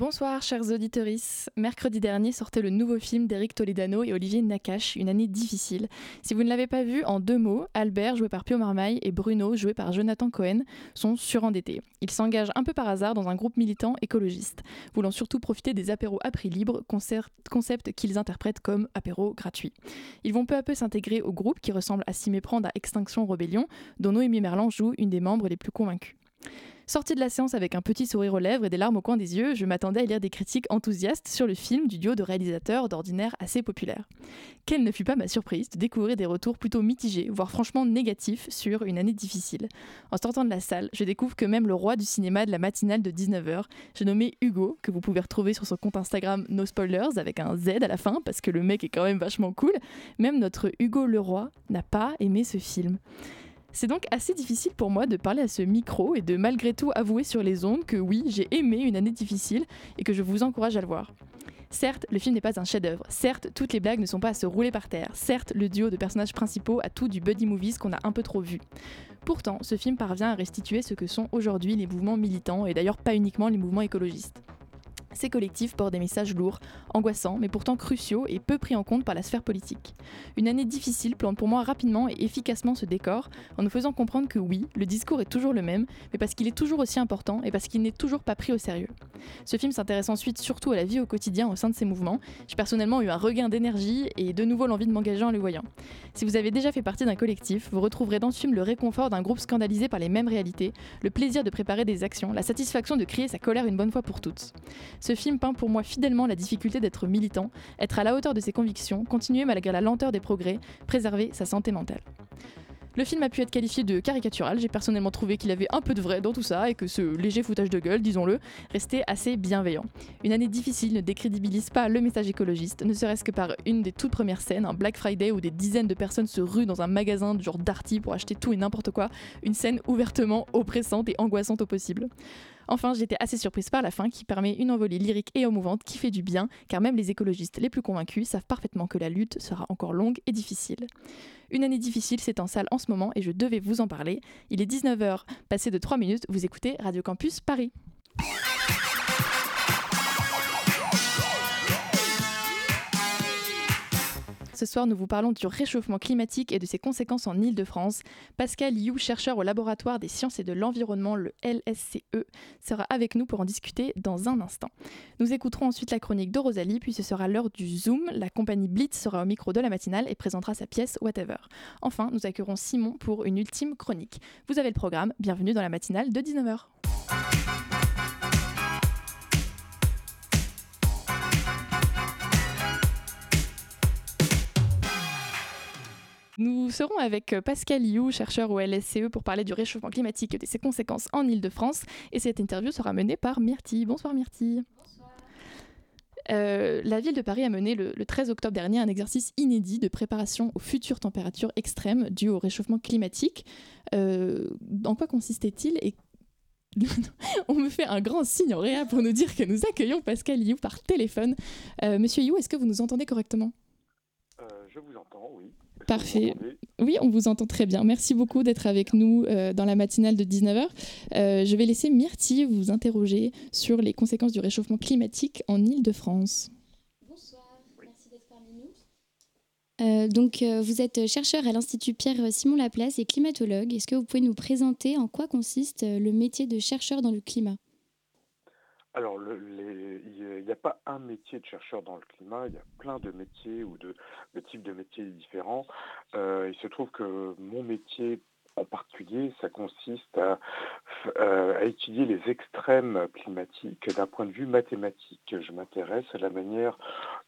Bonsoir chers auditeurs. Mercredi dernier sortait le nouveau film d'Éric Toledano et Olivier Nakache, Une année difficile. Si vous ne l'avez pas vu, en deux mots, Albert, joué par Pio Marmaille, et Bruno, joué par Jonathan Cohen, sont surendettés. Ils s'engagent un peu par hasard dans un groupe militant écologiste, voulant surtout profiter des apéros à prix libre, concept qu'ils interprètent comme apéros gratuits. Ils vont peu à peu s'intégrer au groupe qui ressemble à s'y méprendre à Extinction Rebellion, dont Noémie Merlan joue une des membres les plus convaincus. Sortie de la séance avec un petit sourire aux lèvres et des larmes au coin des yeux, je m'attendais à lire des critiques enthousiastes sur le film du duo de réalisateurs d'ordinaire assez populaire. Quelle ne fut pas ma surprise de découvrir des retours plutôt mitigés, voire franchement négatifs sur une année difficile. En sortant de la salle, je découvre que même le roi du cinéma de la matinale de 19h, j'ai nommé Hugo, que vous pouvez retrouver sur son compte Instagram No Spoilers avec un Z à la fin parce que le mec est quand même vachement cool, même notre Hugo Leroy n'a pas aimé ce film. C'est donc assez difficile pour moi de parler à ce micro et de malgré tout avouer sur les ondes que oui, j'ai aimé une année difficile et que je vous encourage à le voir. Certes, le film n'est pas un chef-d'œuvre. Certes, toutes les blagues ne sont pas à se rouler par terre. Certes, le duo de personnages principaux a tout du buddy movies qu'on a un peu trop vu. Pourtant, ce film parvient à restituer ce que sont aujourd'hui les mouvements militants et d'ailleurs pas uniquement les mouvements écologistes. Ces collectifs portent des messages lourds, angoissants, mais pourtant cruciaux et peu pris en compte par la sphère politique. Une année difficile plante pour moi rapidement et efficacement ce décor, en nous faisant comprendre que oui, le discours est toujours le même, mais parce qu'il est toujours aussi important et parce qu'il n'est toujours pas pris au sérieux. Ce film s'intéresse ensuite surtout à la vie au quotidien au sein de ces mouvements. J'ai personnellement eu un regain d'énergie et de nouveau l'envie de m'engager en le voyant. Si vous avez déjà fait partie d'un collectif, vous retrouverez dans ce film le réconfort d'un groupe scandalisé par les mêmes réalités, le plaisir de préparer des actions, la satisfaction de crier sa colère une bonne fois pour toutes. Ce film peint pour moi fidèlement la difficulté d'être militant, être à la hauteur de ses convictions, continuer malgré la lenteur des progrès, préserver sa santé mentale. Le film a pu être qualifié de caricatural, j'ai personnellement trouvé qu'il avait un peu de vrai dans tout ça et que ce léger foutage de gueule, disons-le, restait assez bienveillant. Une année difficile ne décrédibilise pas le message écologiste, ne serait-ce que par une des toutes premières scènes, un Black Friday où des dizaines de personnes se ruent dans un magasin du genre Darty pour acheter tout et n'importe quoi, une scène ouvertement oppressante et angoissante au possible. Enfin, j'étais assez surprise par la fin qui permet une envolée lyrique et émouvante qui fait du bien, car même les écologistes les plus convaincus savent parfaitement que la lutte sera encore longue et difficile. Une année difficile, c'est en salle en ce moment et je devais vous en parler. Il est 19h, passé de 3 minutes, vous écoutez Radio Campus Paris. Ce soir, nous vous parlons du réchauffement climatique et de ses conséquences en Ile-de-France. Pascal You, chercheur au laboratoire des sciences et de l'environnement, le LSCE, sera avec nous pour en discuter dans un instant. Nous écouterons ensuite la chronique de Rosalie, puis ce sera l'heure du Zoom. La compagnie Blitz sera au micro de la matinale et présentera sa pièce Whatever. Enfin, nous accueillerons Simon pour une ultime chronique. Vous avez le programme, bienvenue dans la matinale de 19h. Nous serons avec euh, Pascal You, chercheur au LSCE, pour parler du réchauffement climatique et de ses conséquences en Ile-de-France. Et cette interview sera menée par Myrtille. Bonsoir Myrtille. Bonsoir. Euh, la ville de Paris a mené le, 13 octobre dernier un exercice inédit de préparation aux futures températures extrêmes dues au réchauffement climatique. Euh, en quoi consistait-il et on me fait un grand signe en réa pour nous dire que nous accueillons Pascal You par téléphone. Monsieur You, est-ce que vous nous entendez correctement? Je vous entends, oui. Parfait. Oui, on vous entend très bien. Merci beaucoup d'être avec nous euh, dans la matinale de 19h. Euh, je vais laisser Myrtille vous interroger sur les conséquences du réchauffement climatique en Ile-de-France. Bonsoir, merci d'être parmi nous. Euh, donc, vous êtes chercheur à l'Institut Pierre-Simon Laplace et climatologue. Est-ce que vous pouvez nous présenter en quoi consiste le métier de chercheur dans le climat? Alors, il n'y a pas un métier de chercheur dans le climat, il y a plein de métiers ou de, types de métiers différents. Euh, il se trouve que mon métier en particulier, ça consiste à à étudier les extrêmes climatiques d'un point de vue mathématique. Je m'intéresse à la manière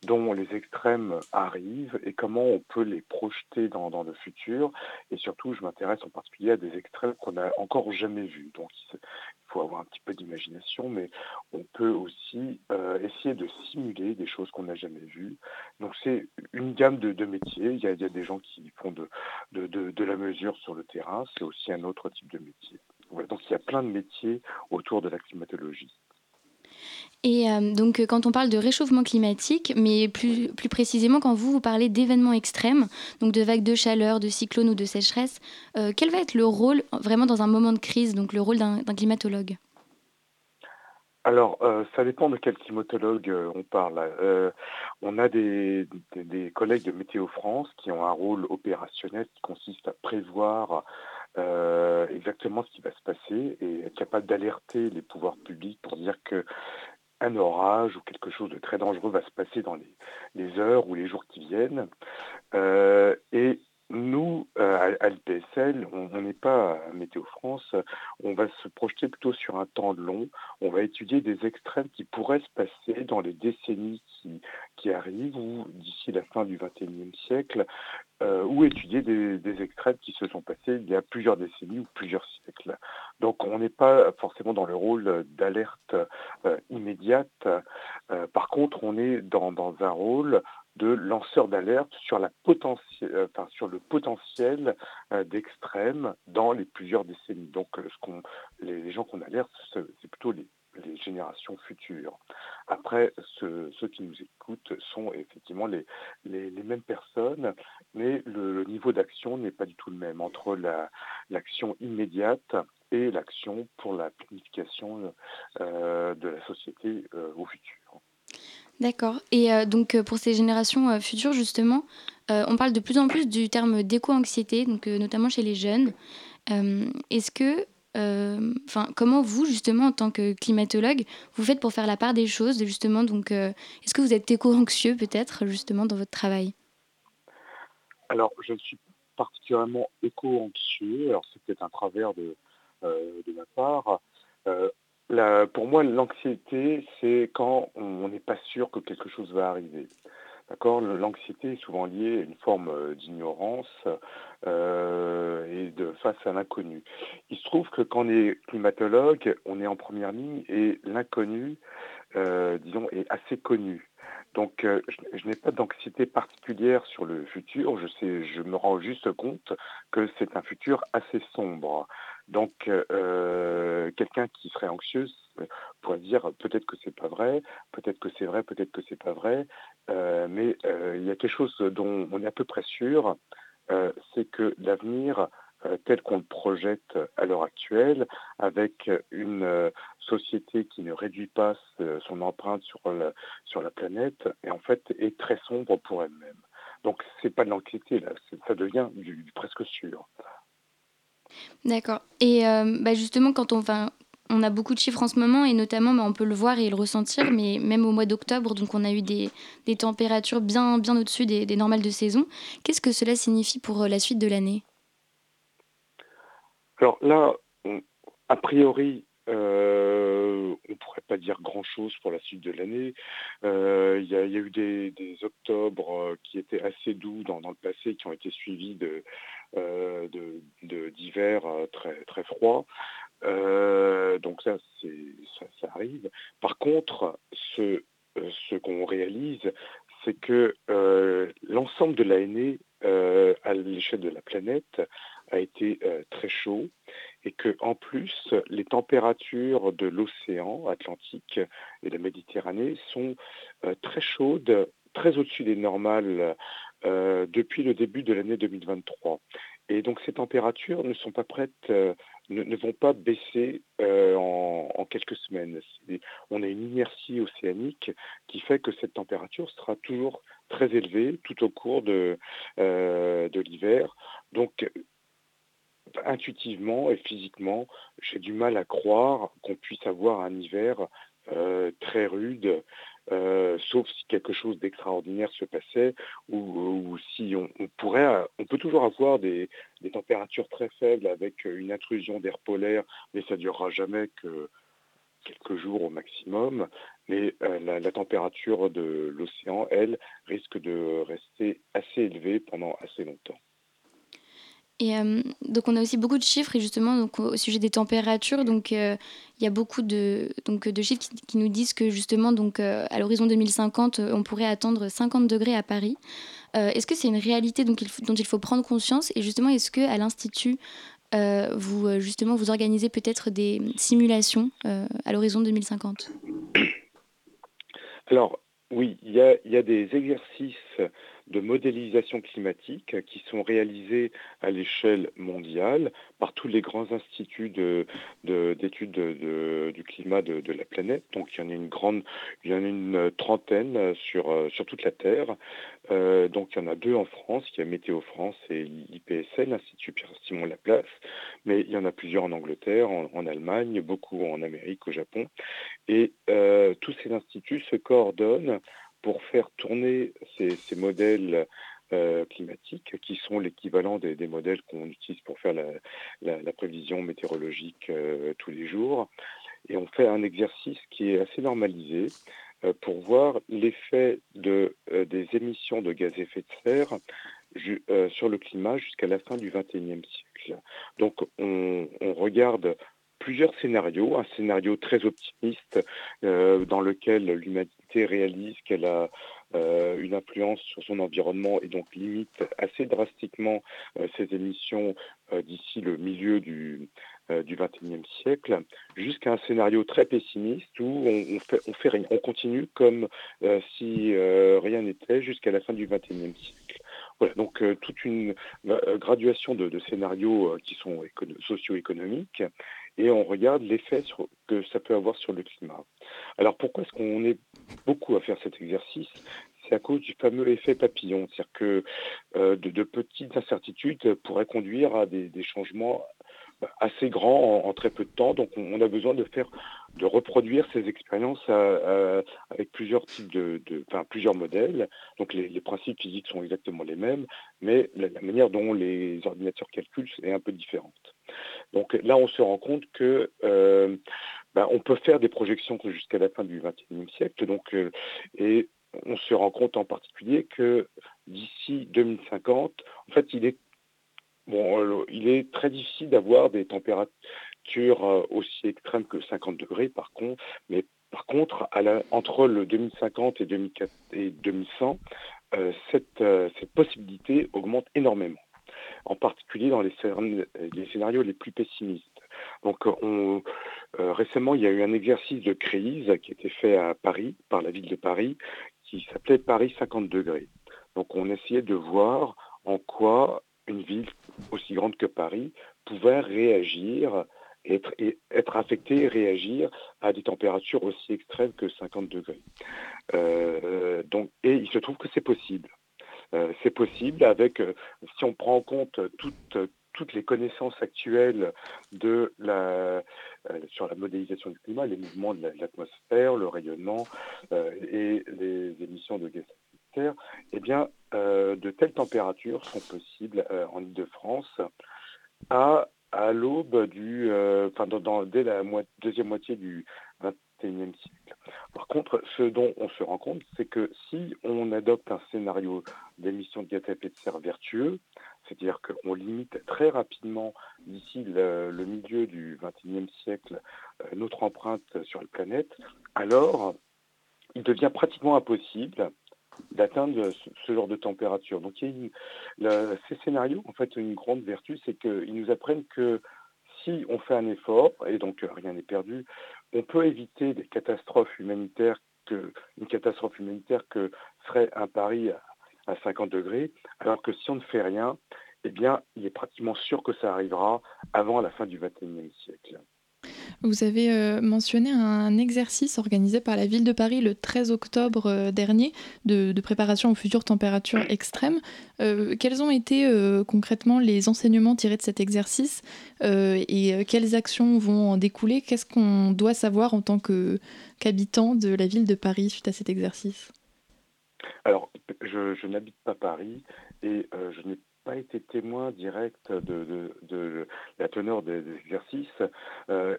dont les extrêmes arrivent et comment on peut les projeter dans, le futur. Et surtout, je m'intéresse en particulier à des extrêmes qu'on n'a encore jamais vus. Donc, il faut avoir un petit peu d'imagination, mais on peut aussi euh, essayer de simuler des choses qu'on n'a jamais vues. Donc, c'est une gamme de, métiers. Il y, a, des gens qui font de, de, de la mesure sur le terrain. C'est aussi un autre type de métier. Donc, il y a plein de métiers autour de la climatologie. Et euh, donc, euh, quand on parle de réchauffement climatique, mais plus, plus précisément, quand vous, vous parlez d'événements extrêmes, donc de vagues de chaleur, de cyclones ou de sécheresse, euh, quel va être le rôle, vraiment dans un moment de crise, donc le rôle d'un climatologue? Alors, euh, ça dépend de quel climatologue euh, on parle. Euh, on a des, collègues de Météo France qui ont un rôle opérationnel qui consiste à prévoir exactement ce qui va se passer et être capable d'alerter les pouvoirs publics pour dire que un orage ou quelque chose de très dangereux va se passer dans les, heures ou les jours qui viennent. Nous, euh, à l'IPSL, on n'est pas à Météo France, on va se projeter plutôt sur un temps long. On va étudier des extrêmes qui pourraient se passer dans les décennies qui, arrivent ou d'ici la fin du XXIe siècle, euh, ou étudier des, extrêmes qui se sont passés il y a plusieurs décennies ou plusieurs siècles. Donc on n'est pas forcément dans le rôle d'alerte euh, immédiate. Par contre, on est dans un rôle de lanceur d'alerte sur, euh, le potentiel euh, d'extrême dans les plusieurs décennies. Donc euh, les, gens qu'on alerte, c'est plutôt les, générations futures. Après, ce, ceux qui nous écoutent sont effectivement les, mêmes personnes, mais le, niveau d'action n'est pas du tout le même entre la, l'action immédiate et l'action pour la planification de la société au futur. D'accord. Et euh, donc pour ces générations euh, futures, justement, euh, on parle de plus en plus du terme d'éco-anxiété, notamment chez les jeunes. Est-ce que, enfin, comment vous, justement, en tant que climatologue, vous faites pour faire la part des choses, justement, est-ce que vous êtes éco-anxieux peut-être, justement, dans votre travail? Alors, je suis particulièrement éco-anxieux. Alors, c'est peut-être un travers de ma part. Pour moi, l'anxiété, c'est quand on n'est pas sûr que quelque chose va arriver. D'accord? L'anxiété est souvent liée à une forme euh, d'ignorance euh, et de face à l'inconnu. Il se trouve que quand on est climatologue, on est en première ligne et l'inconnu, euh, disons, est assez connu. Donc, je, je n'ai pas d'anxiété particulière sur le futur. Je sais, je me rends juste compte que c'est un futur assez sombre. Donc, euh, quelqu'un qui serait anxieux pourrait dire peut-être que c'est pas vrai, peut-être que c'est vrai, peut-être que c'est pas vrai, euh, mais euh, il y a quelque chose dont on est à peu près sûr, euh, c'est que l'avenir euh, tel qu'on le projette à l'heure actuelle, avec une société qui ne réduit pas son empreinte sur la, planète, et en fait est très sombre pour elle-même. Donc c'est pas de l'anxiété ça devient du presque sûr. D'accord. Et euh, bah justement, quand on, va, on a beaucoup de chiffres en ce moment, et notamment, bah, on peut le voir et le ressentir, mais même au mois d'octobre, donc on a eu des, températures bien, bien au-dessus des, normales de saison. Qu'est-ce que cela signifie pour euh, la suite de l'année? Alors là, a priori, euh, on ne pourrait pas dire grand-chose pour la suite de l'année. Il y, a eu des, des octobres qui étaient assez doux dans, le passé, qui ont été suivis de, euh, d'hiver de, très, très froid. Euh, donc ça, ça, ça, arrive. Par contre, ce, ce qu'on réalise, c'est que euh, l'ensemble de l'année euh, à l'échelle de la planète a été euh, très chaud et que en plus les températures de l'océan Atlantique et de la Méditerranée sont euh, très chaudes, très au-dessus des normales euh, depuis le début de l'année 2023. Et donc ces températures ne sont pas prêtes, euh, ne, vont pas baisser euh, en, quelques semaines. On a une inertie océanique qui fait que cette température sera toujours très élevée tout au cours de, l'hiver. Donc intuitivement et physiquement, j'ai du mal à croire qu'on puisse avoir un hiver très rude euh, sauf si quelque chose d'extraordinaire se passait, ou, si on, pourrait, on peut toujours avoir des, températures très faibles avec une intrusion d'air polaire, mais ça ne durera jamais que quelques jours au maximum. Mais euh, la, température de l'océan, elle, risque de rester assez élevée pendant assez longtemps. Et euh, donc on a aussi beaucoup de chiffres et justement au sujet des températures donc euh, il y a beaucoup de donc de chiffres qui, nous disent que justement donc euh, à l'horizon 2050 on pourrait attendre 50 degrés à Paris. est-ce que c'est une réalité dont il faut prendre conscience et justement est-ce que à l'institut vous justement vous organisez peut-être des simulations à l'horizon 2050 Alors oui, il y a des exercices de modélisation climatique qui sont réalisés à l'échelle mondiale par tous les grands instituts d'études du climat de, la planète. Donc il y en a une grande, il y en a une trentaine sur, sur toute la Terre. Euh, donc il y en a deux en France, il y a Météo France et l'IPSL, l'Institut Pierre-Simon Laplace, mais il y en a plusieurs en Angleterre, en, Allemagne, beaucoup en Amérique, au Japon. Et euh, tous ces instituts se coordonnent pour faire tourner ces, modèles euh, climatiques qui sont l'équivalent des, modèles qu'on utilise pour faire la, prévision météorologique euh, tous les jours. Et on fait un exercice qui est assez normalisé euh, pour voir l'effet de, des émissions de gaz à effet de serre sur le climat jusqu'à la fin du XXIe siècle. Donc on, on regarde plusieurs scénarios. Un scénario très optimiste euh, dans lequel l'humanité réalise qu'elle a euh, une influence sur son environnement et donc limite assez drastiquement euh, ses émissions d'ici le milieu du, du 21e siècle, jusqu'à un scénario très pessimiste où on, fait, on rien, on continue comme si rien n'était jusqu'à la fin du 21e siècle. Voilà, donc toute une graduation de scénarios qui sont socio-économiques et on regarde l'effet que ça peut avoir sur le climat. Alors pourquoi est-ce qu'on est beaucoup à faire cet exercice? C'est à cause du fameux effet papillon, c'est-à-dire que euh, de, petites incertitudes pourraient conduire à des, changements assez grands en, très peu de temps. Donc on, a besoin de faire, de reproduire ces expériences avec plusieurs types de, enfin, plusieurs modèles. Donc les, principes physiques sont exactement les mêmes, mais la manière dont les ordinateurs calculent est un peu différente. Donc là, on se rend compte que euh, ben, on peut faire des projections jusqu'à la fin du XXIe siècle. Donc, euh, et on se rend compte en particulier que d'ici 2050, en fait, il est bon, euh, il est très difficile d'avoir des températures aussi extrêmes que 50 degrés, par contre, mais par contre, entre le 2050 et, 2100, cette, cette possibilité augmente énormément en particulier dans les, scénarios les plus pessimistes. Donc on, euh, récemment, il y a eu un exercice de crise qui a été fait à Paris, par la ville de Paris, qui s'appelait Paris 50 degrés. Donc on essayait de voir en quoi une ville aussi grande que Paris pouvait réagir, être, être affectée et réagir à des températures aussi extrêmes que 50 degrés. Euh, donc, et il se trouve que c'est possible. Euh, c'est possible avec, euh, si on prend en compte toutes, les connaissances actuelles de la, euh, sur la modélisation du climat, les mouvements de l'atmosphère, le rayonnement et les émissions de gaz à effet de serre, eh bien, de telles températures sont possibles en Ile-de-France à, à l'aube du, enfin, dans, dès la deuxième moitié du Par contre, ce dont on se rend compte, c'est que si on adopte un scénario d'émission de gaz à effet de serre vertueux, c'est-à-dire qu'on limite très rapidement, d'ici le, milieu du XXIe siècle, euh, notre empreinte sur la planète, alors il devient pratiquement impossible d'atteindre ce, genre de température. Donc ces scénarios, en fait, une grande vertu, c'est qu'ils nous apprennent que si on fait un effort, et donc rien n'est perdu, on peut éviter des catastrophes humanitaires une catastrophe humanitaire que serait un Paris à, 50 degrés, alors que si on ne fait rien, eh il est pratiquement sûr que ça arrivera avant la fin du XXIe siècle. Vous avez euh, mentionné un exercice organisé par la ville de Paris le 13 octobre euh, dernier de, préparation aux futures températures extrêmes. Euh, quels ont été concrètement les enseignements tirés de cet exercice et quelles actions vont en découler? Qu'est-ce qu'on doit savoir en tant qu'habitant de la ville de Paris suite à cet exercice? Alors, je, n'habite pas Paris et je n'ai pas été témoin direct de, la teneur des, exercices. Euh,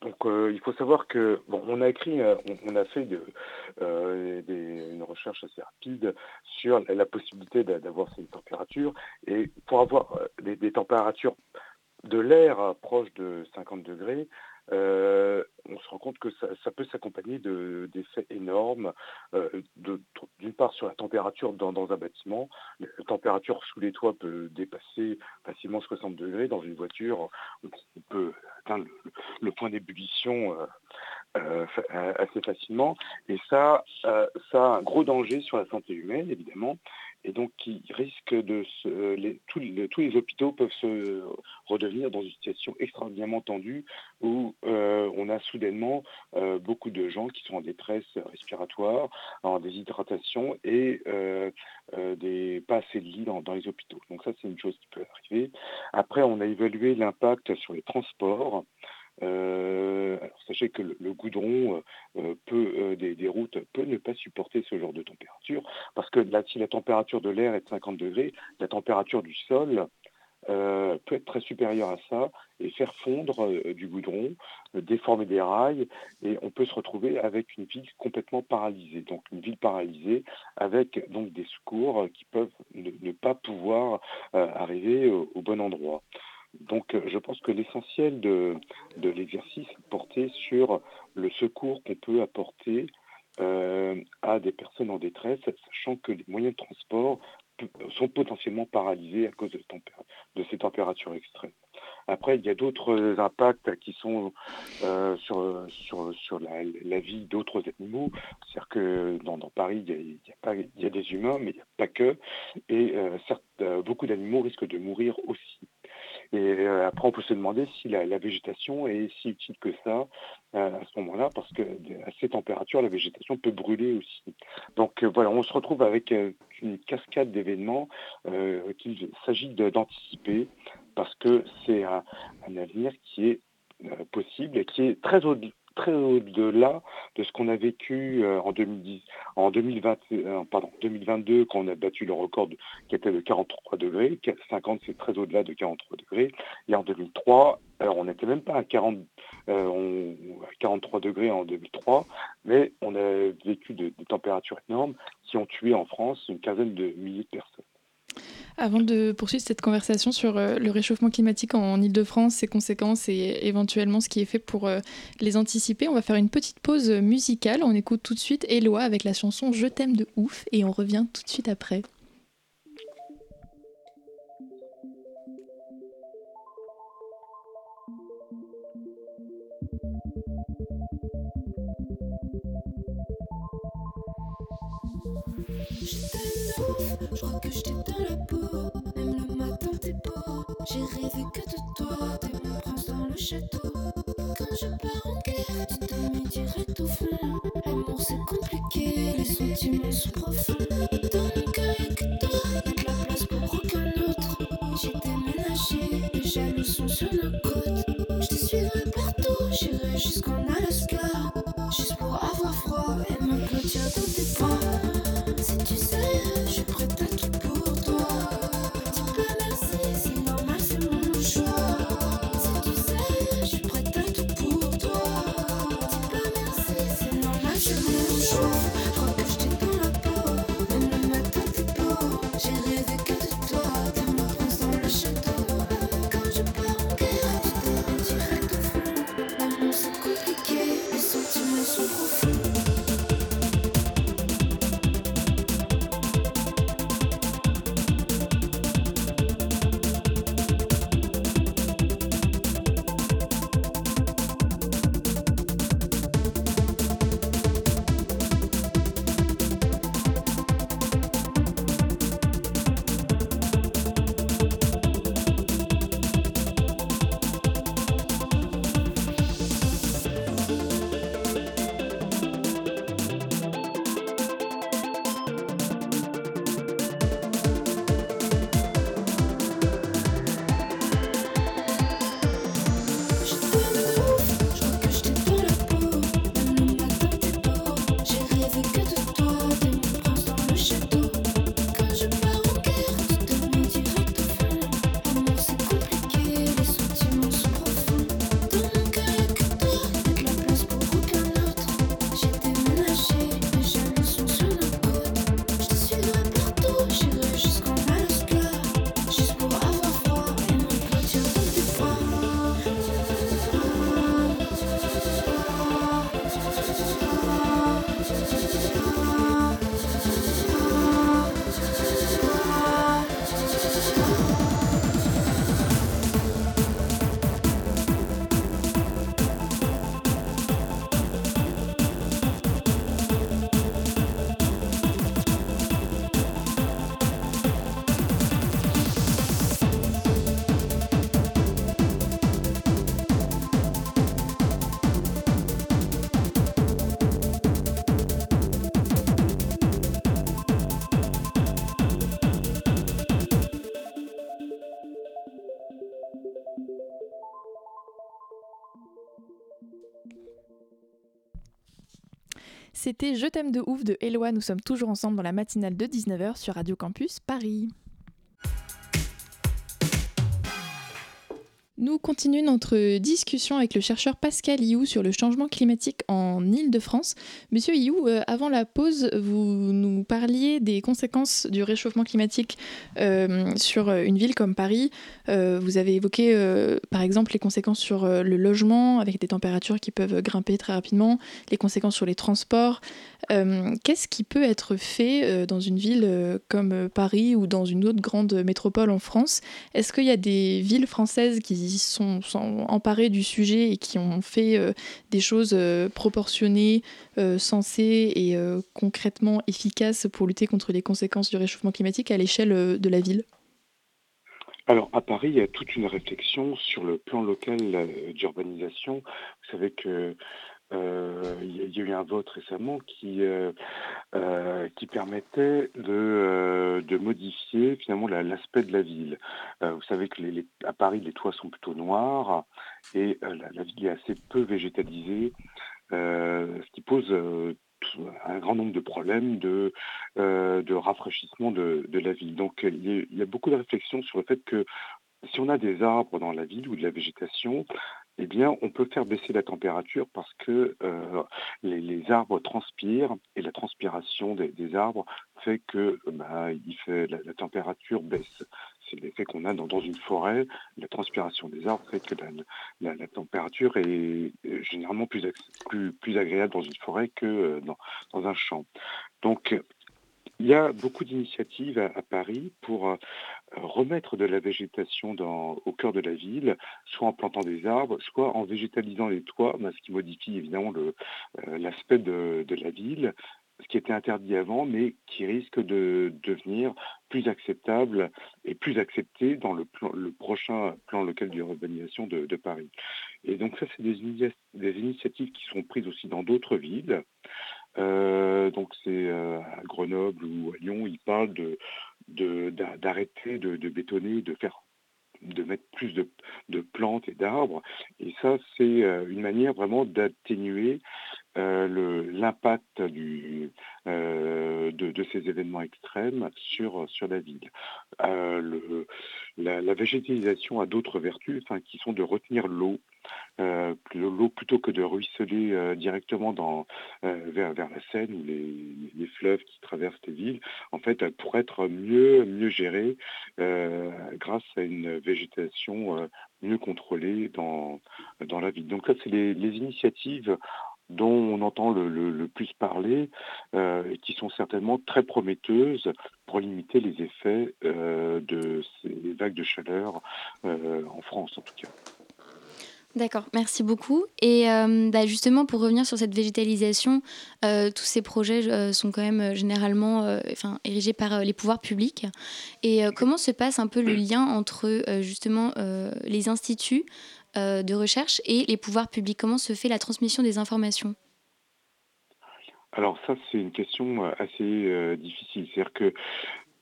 donc euh, il faut savoir que bon, on a écrit, euh, on, a fait une recherche assez rapide sur la possibilité d'avoir ces températures et pour avoir des températures de l'air proche de 50 degrés, euh, on se rend compte que ça, peut s'accompagner d'effets énormes, euh, d'une part sur la température dans, un bâtiment. La température sous les toits peut dépasser facilement 60 degrés dans une voiture. On peut atteindre le, point d'ébullition euh, assez facilement. Et ça, ça a un gros danger sur la santé humaine, évidemment et donc qui risque de se, les, tous, les, hôpitaux peuvent se redevenir dans une situation extraordinairement tendue où euh, on a soudainement euh, beaucoup de gens qui sont en détresse respiratoire, en déshydratation et euh, des pas assez de lits dans les hôpitaux. Donc ça c'est une chose qui peut arriver. Après on a évalué l'impact sur les transports. Euh, alors sachez que le, goudron euh, euh, des, routes peut ne pas supporter ce genre de température, parce que là, si la température de l'air est de 50 degrés, la température du sol peut être très supérieure à ça et faire fondre du goudron, déformer des rails, et on peut se retrouver avec une ville complètement paralysée. Donc une ville paralysée avec donc des secours qui peuvent ne, pas pouvoir arriver au bon endroit. Donc euh, je pense que l'essentiel de, l'exercice est porté sur le secours qu'on peut apporter euh, à des personnes en détresse, sachant que les moyens de transport sont potentiellement paralysés à cause de, ces températures extrêmes. Après, il y a d'autres impacts qui sont euh, sur, la, vie d'autres animaux. C'est-à-dire que dans, Paris, il y, a, des humains, mais il n'y a pas que. Et beaucoup d'animaux risquent de mourir aussi. Et euh, après, on peut demander si la, végétation est si utile que ça euh, à ce moment-là, parce que à ces températures, la végétation peut brûler aussi. Donc euh, voilà, on se retrouve avec une cascade d'événements qu'il s'agit d'anticiper, parce que c'est un, un, avenir qui est possible et qui est très au très au-delà de ce qu'on a vécu euh, en, 2010, en 2020, euh, 2022 quand on a battu le record qui était de 43 degrés. 50 c'est très au-delà de 43 degrés. Et en 2003, alors on n'était même pas à, 40, euh, 43 degrés en 2003, mais on a vécu des températures énormes qui ont tué en France une quinzaine de milliers de personnes. Avant de poursuivre cette conversation sur euh, le réchauffement climatique en Ile-de-France, ses conséquences et éventuellement ce qui est fait pour euh, les anticiper, on va faire une petite pause musicale. On écoute tout de suite Eloi avec la chanson Je t'aime de ouf et on revient tout de suite après. J'ai rêvé que de toi. T'es mon prince dans le château. Quand je pars en guerre, tu te mets direct au fond. L'amour, c'est compliqué. Les sentiments sont profonds. Dans mon cœur, y'a que toi. La place pour aucun autre. J'ai déménagé. Les jaloux sont sur nos côtes. Je te suivrai partout. J'irai jusqu'en Alaska. Juste pour avoir froid et me blottir C'était Je t'aime de ouf de Eloi. Nous sommes toujours ensemble dans la matinale de 19h sur Radio Campus Paris. Nous continuons notre discussion avec le chercheur Pascal Iou sur le changement climatique en Île-de-France. Monsieur Iou, euh, avant la pause, vous nous parliez des conséquences du réchauffement climatique euh, sur une ville comme Paris. Euh, vous avez évoqué par exemple les conséquences sur le logement avec des températures qui peuvent grimper très rapidement, les conséquences sur les transports. Qu'est-ce qui peut être fait dans une ville comme Paris ou dans une autre grande métropole en France? Est-ce qu'il y a des villes françaises qui sont, emparés du sujet et qui ont fait euh, des choses euh, proportionnées, euh, sensées et concrètement efficaces pour lutter contre les conséquences du réchauffement climatique à l'échelle de la ville alors à Paris, il y a toute une réflexion sur le plan local d'urbanisation. Vous savez que il y a eu un vote récemment qui, euh, euh, permettait de, modifier finalement l'aspect de la ville. vous savez que à Paris, les toits sont plutôt noirs et la, ville est assez peu végétalisée, ce qui pose un grand nombre de problèmes de, de rafraîchissement de, de, la ville. Donc il y, a, beaucoup de réflexions sur le fait que si on a des arbres dans la ville ou de la végétation, eh bien, on peut faire baisser la température parce que euh, les, arbres transpirent et la transpiration des, arbres fait que bah, il fait, la, température baisse. C'est l'effet qu'on a dans, une forêt. La transpiration des arbres fait que la, température est généralement plus, plus, plus, agréable dans une forêt que euh, dans, dans un champ. Donc, il y a beaucoup d'initiatives à, Paris pour euh, remettre de la végétation au cœur de la ville, soit en plantant des arbres, soit en végétalisant les toits, ce qui modifie évidemment euh, l'aspect de, la ville, ce qui était interdit avant, mais qui risque de devenir plus acceptable et plus accepté dans le prochain plan local d'urbanisation de, de, Paris. Et donc ça, c'est des, des, initiatives qui sont prises aussi dans d'autres villes. Euh, donc c'est euh, à Grenoble ou à Lyon, ils parlent d'arrêter de, bétonner, de mettre plus de, de plantes et d'arbres. Et ça, c'est euh, une manière vraiment d'atténuer euh, l'impact euh, de, ces événements extrêmes sur, sur la ville. Euh, la, végétalisation a d'autres vertus qui sont de retenir l'eau. Plutôt que de ruisseler directement dans, vers, vers la Seine ou les, les, fleuves qui traversent les villes, en fait, elle pourrait être mieux, mieux gérée grâce à une végétation mieux contrôlée dans, dans la ville. Donc là, c'est les initiatives dont on entend le, le, le plus parler euh, et qui sont certainement très prometteuses pour limiter les effets euh, de ces vagues de chaleur euh, en France en tout cas. D'accord, merci beaucoup. Et euh, bah justement, pour revenir sur cette végétalisation, euh, tous ces projets euh, sont quand même généralement enfin, érigés par les pouvoirs publics. Et comment se passe un peu le lien entre justement les instituts de recherche et les pouvoirs publics Comment se fait la transmission des informations? Alors ça, c'est une question assez difficile. C'est-à-dire que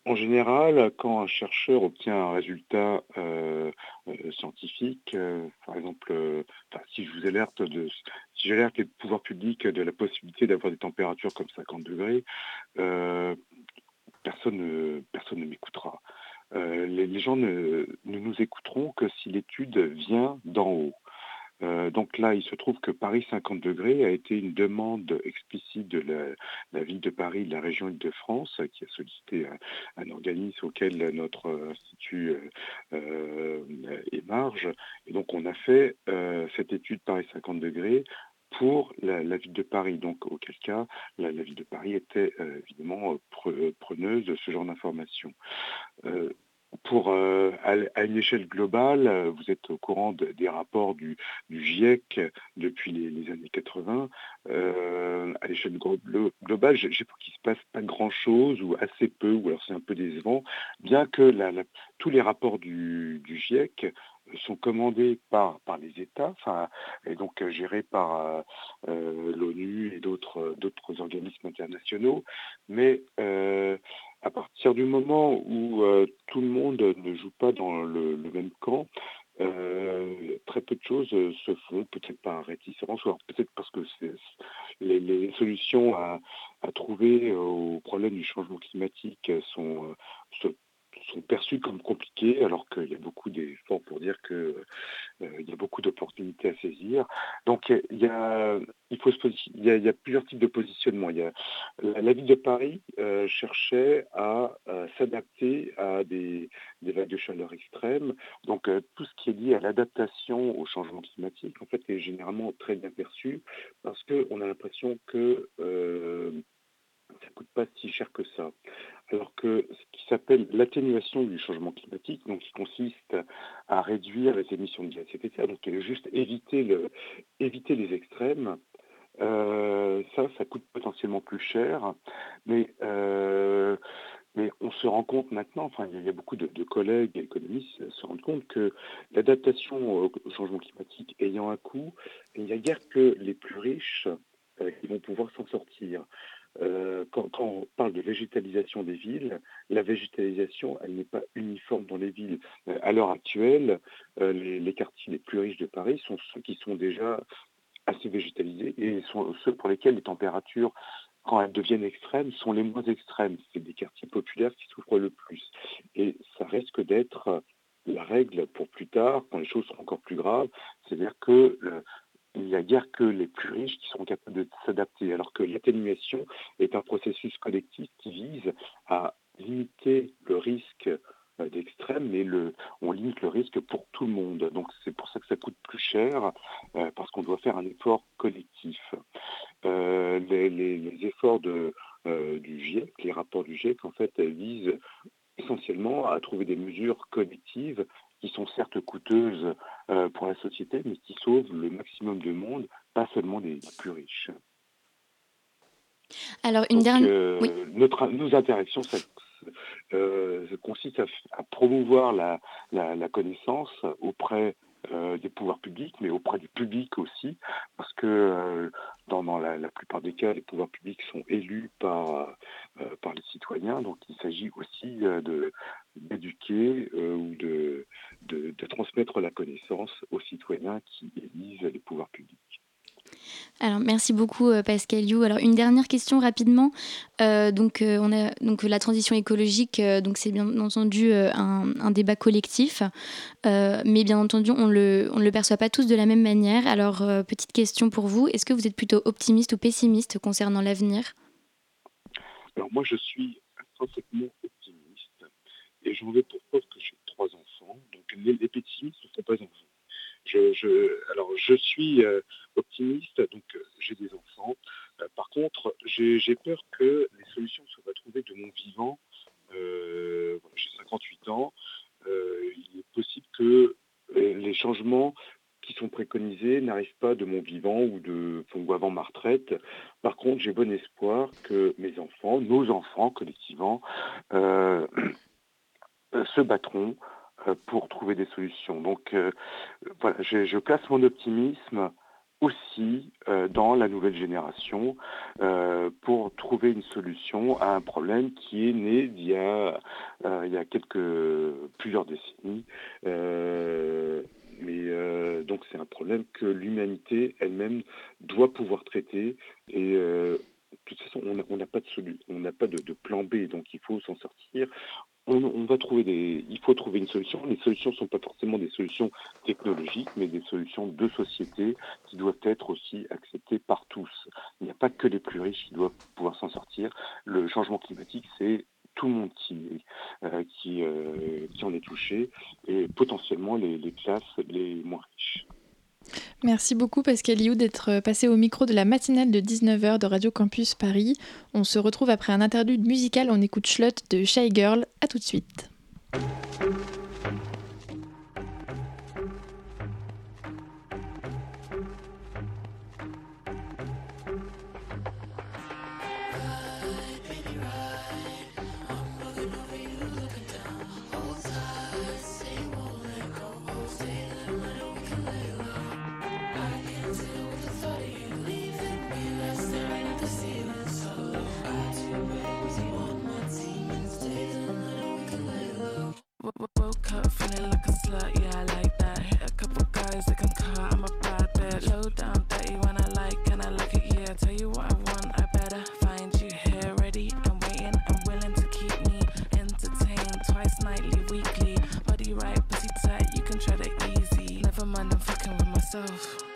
en général, quand un chercheur obtient un résultat euh, euh, scientifique, euh, par exemple, si je vous alerte de, si j'alerte les pouvoirs publics de la possibilité d'avoir des températures comme 50 degrés, personne ne, personne ne m'écoutera. Les, les, gens ne, nous écouteront que si l'étude vient d'en haut. Euh, donc là, il se trouve que Paris 50 degrés a été une demande explicite de la, ville de Paris, de la région Île-de-France, qui a sollicité un, organisme auquel notre institut euh, émarge. Et donc on a fait euh, cette étude Paris 50 degrés pour la, ville de Paris. Donc, auquel cas, la, ville de Paris était évidemment preneuse de ce genre d'informations pour, euh, à, une échelle globale, euh, vous êtes au courant de, des rapports du, GIEC depuis les, années 80. Euh, à l'échelle globale, j'ai pas qu'il se passe pas grand-chose ou assez peu, ou alors c'est un peu décevant, bien que la, la, tous les rapports du, GIEC sont commandés par, par les États, et donc gérés par euh, l'ONU et d'autres organismes internationaux, mais à partir du moment où euh, tout le monde ne joue pas dans le, même camp, euh, très peu de choses se font, peut-être par réticence, ou peut-être parce que les, solutions à, trouver au problème du changement climatique sont, sont perçus comme compliqués, alors qu'il y a beaucoup d'efforts pour dire qu'il euh, y a beaucoup d'opportunités à saisir. Donc il y a, il faut il y a, plusieurs types de positionnement. Il y a, la, ville de Paris euh, cherchait à, s'adapter à des, vagues de chaleur extrêmes. Donc euh, tout ce qui est lié à l'adaptation au changement climatique, en fait, est généralement très bien perçu parce qu'on a l'impression que ça ne coûte pas si cher que ça. Alors que ce qui s'appelle l'atténuation du changement climatique, donc qui consiste à réduire les émissions de gaz à effet de serre, donc juste éviter, éviter les extrêmes, euh, ça, ça coûte potentiellement plus cher, mais, euh, mais on se rend compte maintenant, enfin il y a beaucoup de, collègues économistes se rendent compte que l'adaptation au changement climatique ayant un coût, il n'y a guère que les plus riches euh, qui vont pouvoir s'en sortir. Euh, quand, on parle de végétalisation des villes, la végétalisation, elle n'est pas uniforme dans les villes. Euh, à l'heure actuelle, euh, les, quartiers les plus riches de Paris sont ceux qui sont déjà assez végétalisés et ceux pour lesquels les températures, quand elles deviennent extrêmes, sont les moins extrêmes. C'est des quartiers populaires qui souffrent le plus. Et ça risque d'être la règle pour plus tard, quand les choses seront encore plus graves, c'est-à-dire que il n'y a guère que les plus riches qui seront capables de s'adapter, alors que l'atténuation est un processus collectif qui vise à limiter le risque euh, d'extrême, mais le, on limite le risque pour tout le monde. Donc c'est pour ça que ça coûte plus cher, euh, parce qu'on doit faire un effort collectif. Euh, les, efforts de, du GIEC, les rapports du GIEC, en fait, visent essentiellement à trouver des mesures collectives qui sont certes coûteuses euh, pour la société, mais qui sauvent le maximum de monde, pas seulement des, plus riches. Alors, une dernière. Euh, notre, nos interactions, ça, euh, consiste à, promouvoir la, la, connaissance auprès des pouvoirs publics, mais auprès du public aussi, parce que dans, la, la, plupart des cas, les pouvoirs publics sont élus par, par les citoyens, donc il s'agit aussi de, d'éduquer euh, ou de, de, transmettre la connaissance aux citoyens qui élisent les pouvoirs publics. Alors merci beaucoup euh, Pascal You. Alors une dernière question rapidement. Euh, donc on a donc la transition écologique. donc c'est bien entendu un, débat collectif, mais bien entendu on le on ne le perçoit pas tous de la même manière. Alors petite question pour vous. Est-ce que vous êtes plutôt optimiste ou pessimiste concernant l'avenir? Alors moi je suis intrinsèquement et j'en veux pour preuve que j'ai trois enfants. Donc les, les pessimistes ne sont pas enfants. Je, alors je suis euh, optimiste, donc euh, j'ai des enfants. Euh, par contre, j'ai peur que les solutions soient trouvées de mon vivant. j'ai 58 ans. il est possible que les changements qui sont préconisés n'arrivent pas de mon vivant ou, de, ou avant ma retraite. Par contre, j'ai bon espoir que mes enfants, nos enfants collectivement, se battront pour trouver des solutions. Donc euh, voilà, je, place mon optimisme aussi dans la nouvelle génération pour trouver une solution à un problème qui est né il y a quelques, plusieurs décennies. mais donc c'est un problème que l'humanité elle-même doit pouvoir traiter et de toute façon, on n'a pas de plan B, donc il faut s'en sortir on, va trouver il faut trouver une solution. Les solutions ne sont pas forcément des solutions technologiques, mais des solutions de société qui doivent être aussi acceptées par tous. Il n'y a pas que les plus riches qui doivent pouvoir s'en sortir. Le changement climatique, c'est tout le monde qui, euh, euh, en est touché et potentiellement les classes les moins riches. Merci beaucoup Pascal Liou d'être passé au micro de la matinale de 19h de Radio Campus Paris. On se retrouve après un interlude musical, on écoute Schlott de Shy Girl. A tout de suite. love.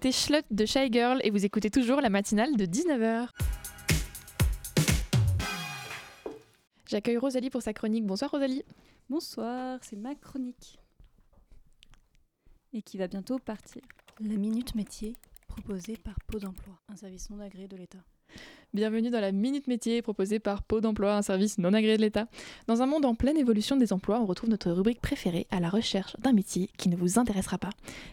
C'était Schlut de Shy Girl et vous écoutez toujours la matinale de 19h. J'accueille Rosalie pour sa chronique. Bonsoir Rosalie. Bonsoir, c'est ma chronique. Et qui va bientôt partir. La Minute Métier, proposée par Pôle d'Emploi, un service non agréé de l'État. Bienvenue dans la Minute Métier proposée par Pôle d'Emploi, un service non agréé de l'État. Dans un monde en pleine évolution des emplois, on retrouve notre rubrique préférée à la recherche d'un métier qui ne vous intéressera pas.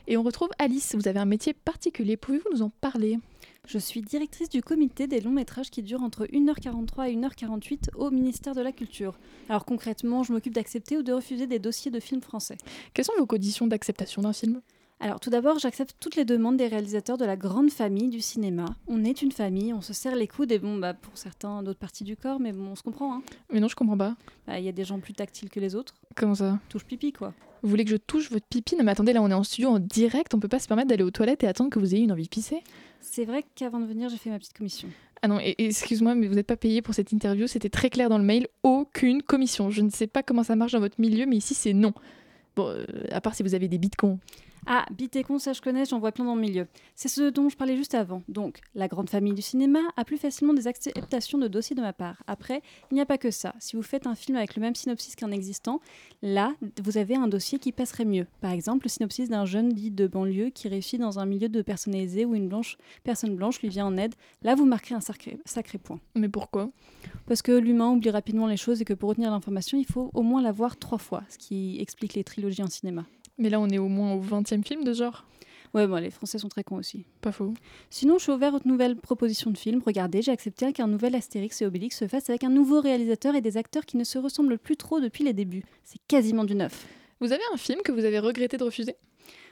Et on retrouve Alice, vous avez un métier particulier, pouvez-vous nous en parler? Je suis directrice du comité des longs métrages qui durent entre 1h43 et 1h48 au ministère de la Culture. Alors concrètement, je m'occupe d'accepter ou de refuser des dossiers de films français. Quelles sont vos conditions d'acceptation d'un film? Alors tout d'abord, j'accepte toutes les demandes des réalisateurs de la grande famille du cinéma. On est une famille, on se serre les coudes et bon, bah, pour certains, d'autres parties du corps, mais bon, on se comprend. hein. Mais non, je comprends pas. Bah, Il y a des gens plus tactiles que les autres. Comment ça? Touche pipi, quoi. Vous voulez que je touche votre pipi? Non mais attendez, là on est en studio en direct, on peut pas se permettre d'aller aux toilettes et attendre que vous ayez une envie de pisser? C'est vrai qu'avant de venir, j'ai fait ma petite commission. Ah non, excuse-moi, mais vous n'êtes pas payé pour cette interview, c'était très clair dans le mail, aucune commission. Je ne sais pas comment ça marche dans votre milieu, mais ici c'est non. Bon, euh, à part si vous avez des bitcoins. Ah, Bitécon, ça je connais, j'en vois plein dans le milieu. C'est ce dont je parlais juste avant. Donc, la grande famille du cinéma a plus facilement des acceptations de dossiers de ma part. Après, il n'y a pas que ça. Si vous faites un film avec le même synopsis qu'un existant, là, vous avez un dossier qui passerait mieux. Par exemple, le synopsis d'un jeune dit de banlieue qui réussit dans un milieu de personnes aisées où une blanche, personne blanche lui vient en aide. Là, vous marquerez un sacré, sacré point. Mais pourquoi? Parce que l'humain oublie rapidement les choses et que pour retenir l'information, il faut au moins la voir trois fois, ce qui explique les trilogies en cinéma. Mais là on est au moins au 20 e film de genre. Ouais, bon, les Français sont très cons aussi. Pas faux. Sinon, je suis ouvert aux nouvelles propositions de films. Regardez, j'ai accepté qu'un nouvel Astérix et Obélix se fasse avec un nouveau réalisateur et des acteurs qui ne se ressemblent plus trop depuis les débuts. C'est quasiment du neuf. Vous avez un film que vous avez regretté de refuser?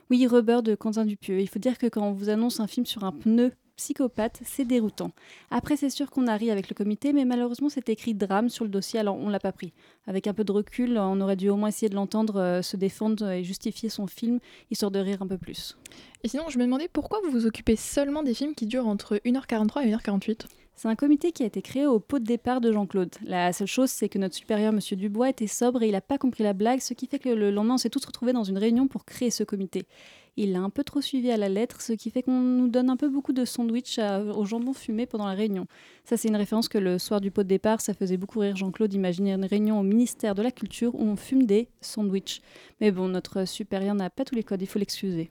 Oui, Rubber de Quentin Dupieux. Il faut dire que quand on vous annonce un film sur un pneu psychopathe, c'est déroutant. Après, c'est sûr qu'on a ri avec le comité, mais malheureusement, c'est écrit drame sur le dossier, alors on l'a pas pris. Avec un peu de recul, on aurait dû au moins essayer de l'entendre euh, se défendre et justifier son film, histoire de rire un peu plus. Et sinon, je me demandais pourquoi vous vous occupez seulement des films qui durent entre 1h43 et 1h48 C'est un comité qui a été créé au pot de départ de Jean-Claude. La seule chose, c'est que notre supérieur, Monsieur Dubois, était sobre et il n'a pas compris la blague, ce qui fait que le lendemain, on s'est tous retrouvés dans une réunion pour créer ce comité. Il l'a un peu trop suivi à la lettre, ce qui fait qu'on nous donne un peu beaucoup de sandwich à- au jambon fumé pendant la réunion. Ça, c'est une référence que le soir du pot de départ, ça faisait beaucoup rire Jean-Claude d'imaginer une réunion au ministère de la Culture où on fume des sandwichs. Mais bon, notre supérieur n'a pas tous les codes, il faut l'excuser.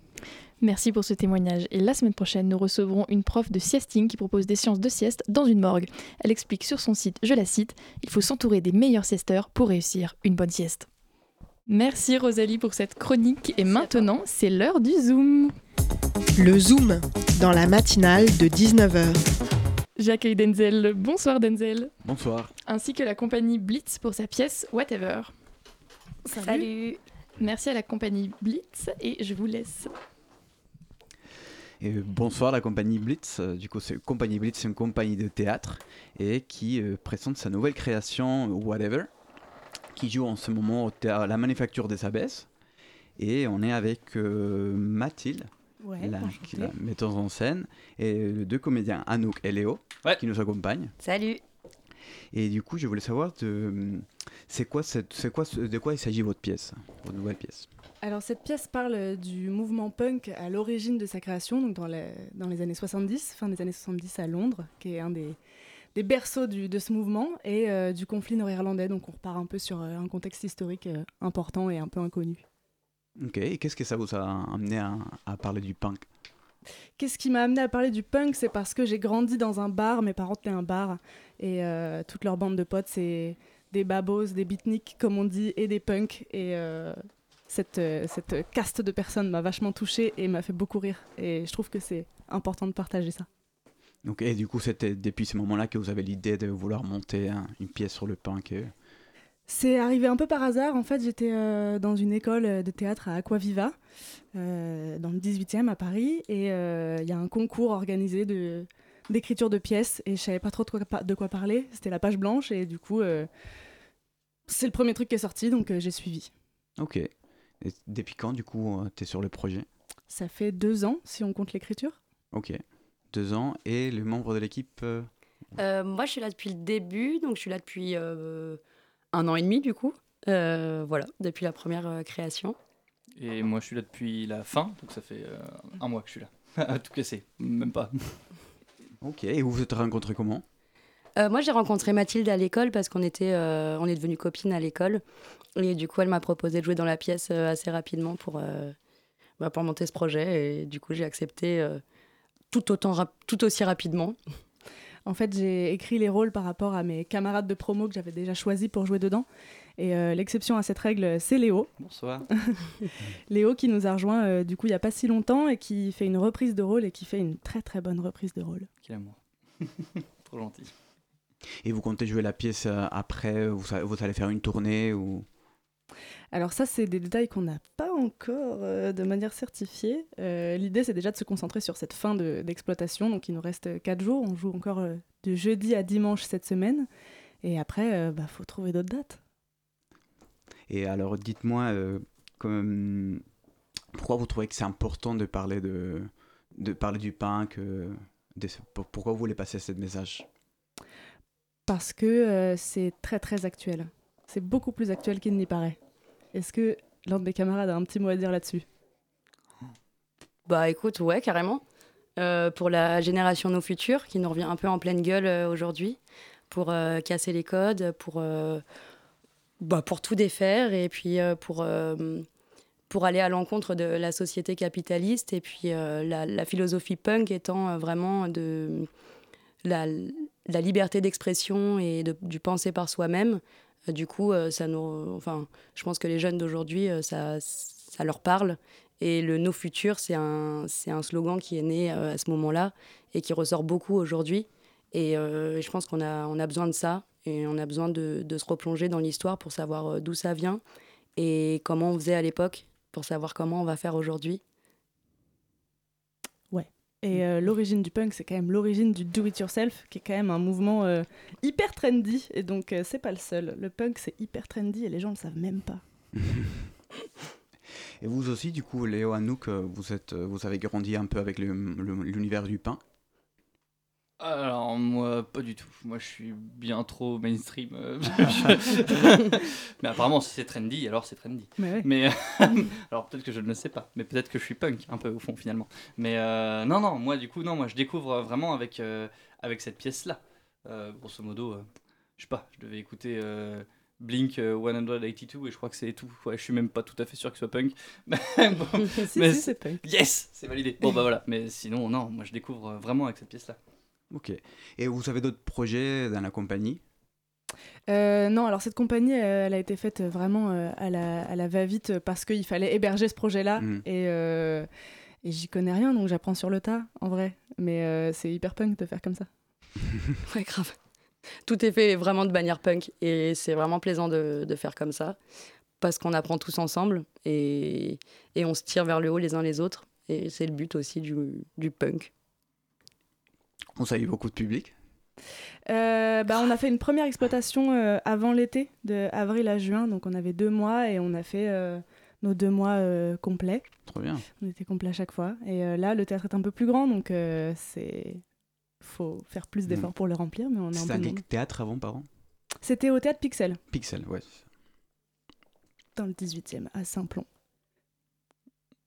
Merci pour ce témoignage. Et la semaine prochaine, nous recevrons une prof de siesting qui propose des séances de sieste dans une morgue. Elle explique sur son site, je la cite, Il faut s'entourer des meilleurs siesteurs pour réussir une bonne sieste. Merci Rosalie pour cette chronique. Et maintenant, c'est l'heure du Zoom. Le Zoom, dans la matinale de 19h. J'accueille Denzel. Bonsoir Denzel. Bonsoir. Ainsi que la compagnie Blitz pour sa pièce Whatever. Salut. Merci à la compagnie Blitz et je vous laisse. Et bonsoir la compagnie Blitz. Euh, Du coup, c'est compagnie Blitz, c'est une compagnie de théâtre et qui euh, présente sa nouvelle création euh, Whatever, qui joue en ce moment au théâtre La Manufacture des Abbesses. Et on est avec euh, Mathilde, Ouais, la, qui est la metteuse en scène, et les deux comédiens Anouk et Léo, Ouais. qui nous accompagnent. Salut. Et du coup, je voulais savoir de, C'est quoi, cette- c'est quoi, de quoi il s'agit votre pièce, votre nouvelle pièce? Alors cette pièce parle du mouvement punk à l'origine de sa création, donc dans les, dans les années 70, fin des années 70 à Londres, qui est un des, des berceaux du- de ce mouvement, et euh, du conflit nord-irlandais. Donc on repart un peu sur euh, un contexte historique euh, important et un peu inconnu. Ok, et qu'est-ce que ça vous a amené à, à parler du punk? Qu'est-ce qui m'a amené à parler du punk? C'est parce que j'ai grandi dans un bar, mes parents tenaient un bar, et toute leur bande de potes, c'est des babos, des beatniks, comme on dit, et des punks. Et cette, cette caste de personnes m'a vachement touchée et m'a fait beaucoup rire. Et je trouve que c'est important de partager ça. Ok, et du coup, c'était depuis ce moment-là que vous avez l'idée de vouloir monter hein, une pièce sur le punk. euh. C'est arrivé un peu par hasard. En fait, j'étais euh, dans une école de théâtre à Aquaviva, euh, dans le 18e à Paris, et euh, il y a un concours organisé de d'écriture de pièces, et je savais pas trop de quoi, de quoi parler. C'était la page blanche, et du coup, euh, c'est le premier truc qui est sorti, donc euh, j'ai suivi. Ok. Et depuis quand, du coup, tu es sur le projet? Ça fait deux ans, si on compte l'écriture. Ok. Deux ans. Et le membre de l'équipe euh, Euh, moi, je suis là depuis le début, donc je suis là depuis euh, un an et demi, du coup. Euh, voilà, depuis la première euh, création. Et moi, je suis là depuis la fin, donc ça fait euh, un mois que je suis là. À tout casser, même pas. Ok, et vous vous êtes rencontrés comment? Euh, moi, j'ai rencontré Mathilde à l'école parce qu'on était, euh, on est devenus copines à l'école. Et du coup, elle m'a proposé de jouer dans la pièce euh, assez rapidement pour, euh, bah, pour monter ce projet. Et du coup, j'ai accepté euh, tout, autant rap- tout aussi rapidement. En fait, j'ai écrit les rôles par rapport à mes camarades de promo que j'avais déjà choisis pour jouer dedans. Et euh, l'exception à cette règle, c'est Léo. Bonsoir. Léo qui nous a rejoint euh, du coup il n'y a pas si longtemps et qui fait une reprise de rôle et qui fait une très très bonne reprise de rôle. Quel amour. Trop gentil. Et vous comptez jouer la pièce euh, après? Vous, vous allez faire une tournée ou... Alors ça, c'est des détails qu'on n'a pas encore euh, de manière certifiée. Euh, L'idée, c'est déjà de se concentrer sur cette fin de- d'exploitation. Donc il nous reste 4 jours. On joue encore euh, de jeudi à dimanche cette semaine. Et après, il bah, faut trouver d'autres dates. Et alors, dites-moi, pourquoi vous trouvez que c'est important de parler, de, de parler du de ce- pour- Pourquoi vous voulez passer ce message? Parce que c'est très très actuel. C'est beaucoup plus actuel qu'il n'y paraît. Est-ce que l'un de mes camarades a un petit mot à dire là-dessus? Bah écoute, ouais, carrément. Euh, pour la génération Nos Futurs, qui nous revient un peu en pleine gueule euh, aujourd'hui, pour euh, casser les codes, pour, bah, pour tout défaire et puis pour, pour aller à l'encontre de la société capitaliste et puis la, philosophie punk étant vraiment de la, liberté d'expression et du penser par soi-même. Euh, du coup, euh, ça nous, enfin, je pense que les jeunes d'aujourd'hui, euh, ça, ça leur parle. Et le No Futur, c'est un, c'est un slogan qui est né à ce moment-là et qui ressort beaucoup aujourd'hui. Et je pense qu'on a, on a besoin de ça et on a besoin de, de se replonger dans l'histoire pour savoir d'où ça vient et comment on faisait à l'époque pour savoir comment on va faire aujourd'hui. Et euh, l'origine du punk, c'est quand même l'origine du do-it-yourself, qui est quand même un mouvement euh, hyper trendy. Et donc, euh, c'est pas le seul. Le punk, c'est hyper trendy et les gens le savent même pas. Et vous aussi, du coup, Léo Anouk, vous, êtes, vous avez grandi un peu avec l'univers du pain Alors, moi, pas du tout. Moi, je suis bien trop mainstream. euh, mais apparemment, si c'est trendy, alors c'est trendy. Mais ouais. Mais alors, peut-être que je ne le sais pas. Mais peut-être que je suis punk, un peu au fond, finalement. Mais euh, non, non, moi, du coup, non, moi, je découvre vraiment avec, euh, avec cette pièce-là. Euh, grosso modo, je sais pas, je devais écouter. Blink euh, 182 et je crois que c'est tout. Ouais, je suis même pas tout à fait sûr que ce soit punk. Mais bon, Si, mais si, c'est punk. Yes, c'est validé. Bon bah voilà, mais sinon non, moi je découvre vraiment avec cette pièce là. Ok. Et vous avez d'autres projets dans la compagnie? Euh, non, alors cette compagnie, euh, elle a été faite vraiment euh, à la, à la va-vite parce qu'il fallait héberger ce projet-là. Mhm. Et, euh, et j'y connais rien, donc j'apprends sur le tas, en vrai. Mais euh, c'est hyper punk de faire comme ça. Ouais, grave. Tout est fait vraiment de manière punk et c'est vraiment plaisant de, de faire comme ça parce qu'on apprend tous ensemble et, et on se tire vers le haut les uns les autres et c'est le but aussi du, du punk. Vous avez eu beaucoup de public Euh, bah, on a fait une première exploitation euh, avant l'été, de avril à juin. Donc on avait deux mois et on a fait euh, nos deux mois complets. Trop bien. On était complets à chaque fois. Et là, le théâtre est un peu plus grand, donc c'est faut faire plus d'efforts pour le remplir, mais on est un théâtre avant, pardon? C'était au théâtre Pixel, Pixel, ouais. dans le 18e, à Saint-Plon.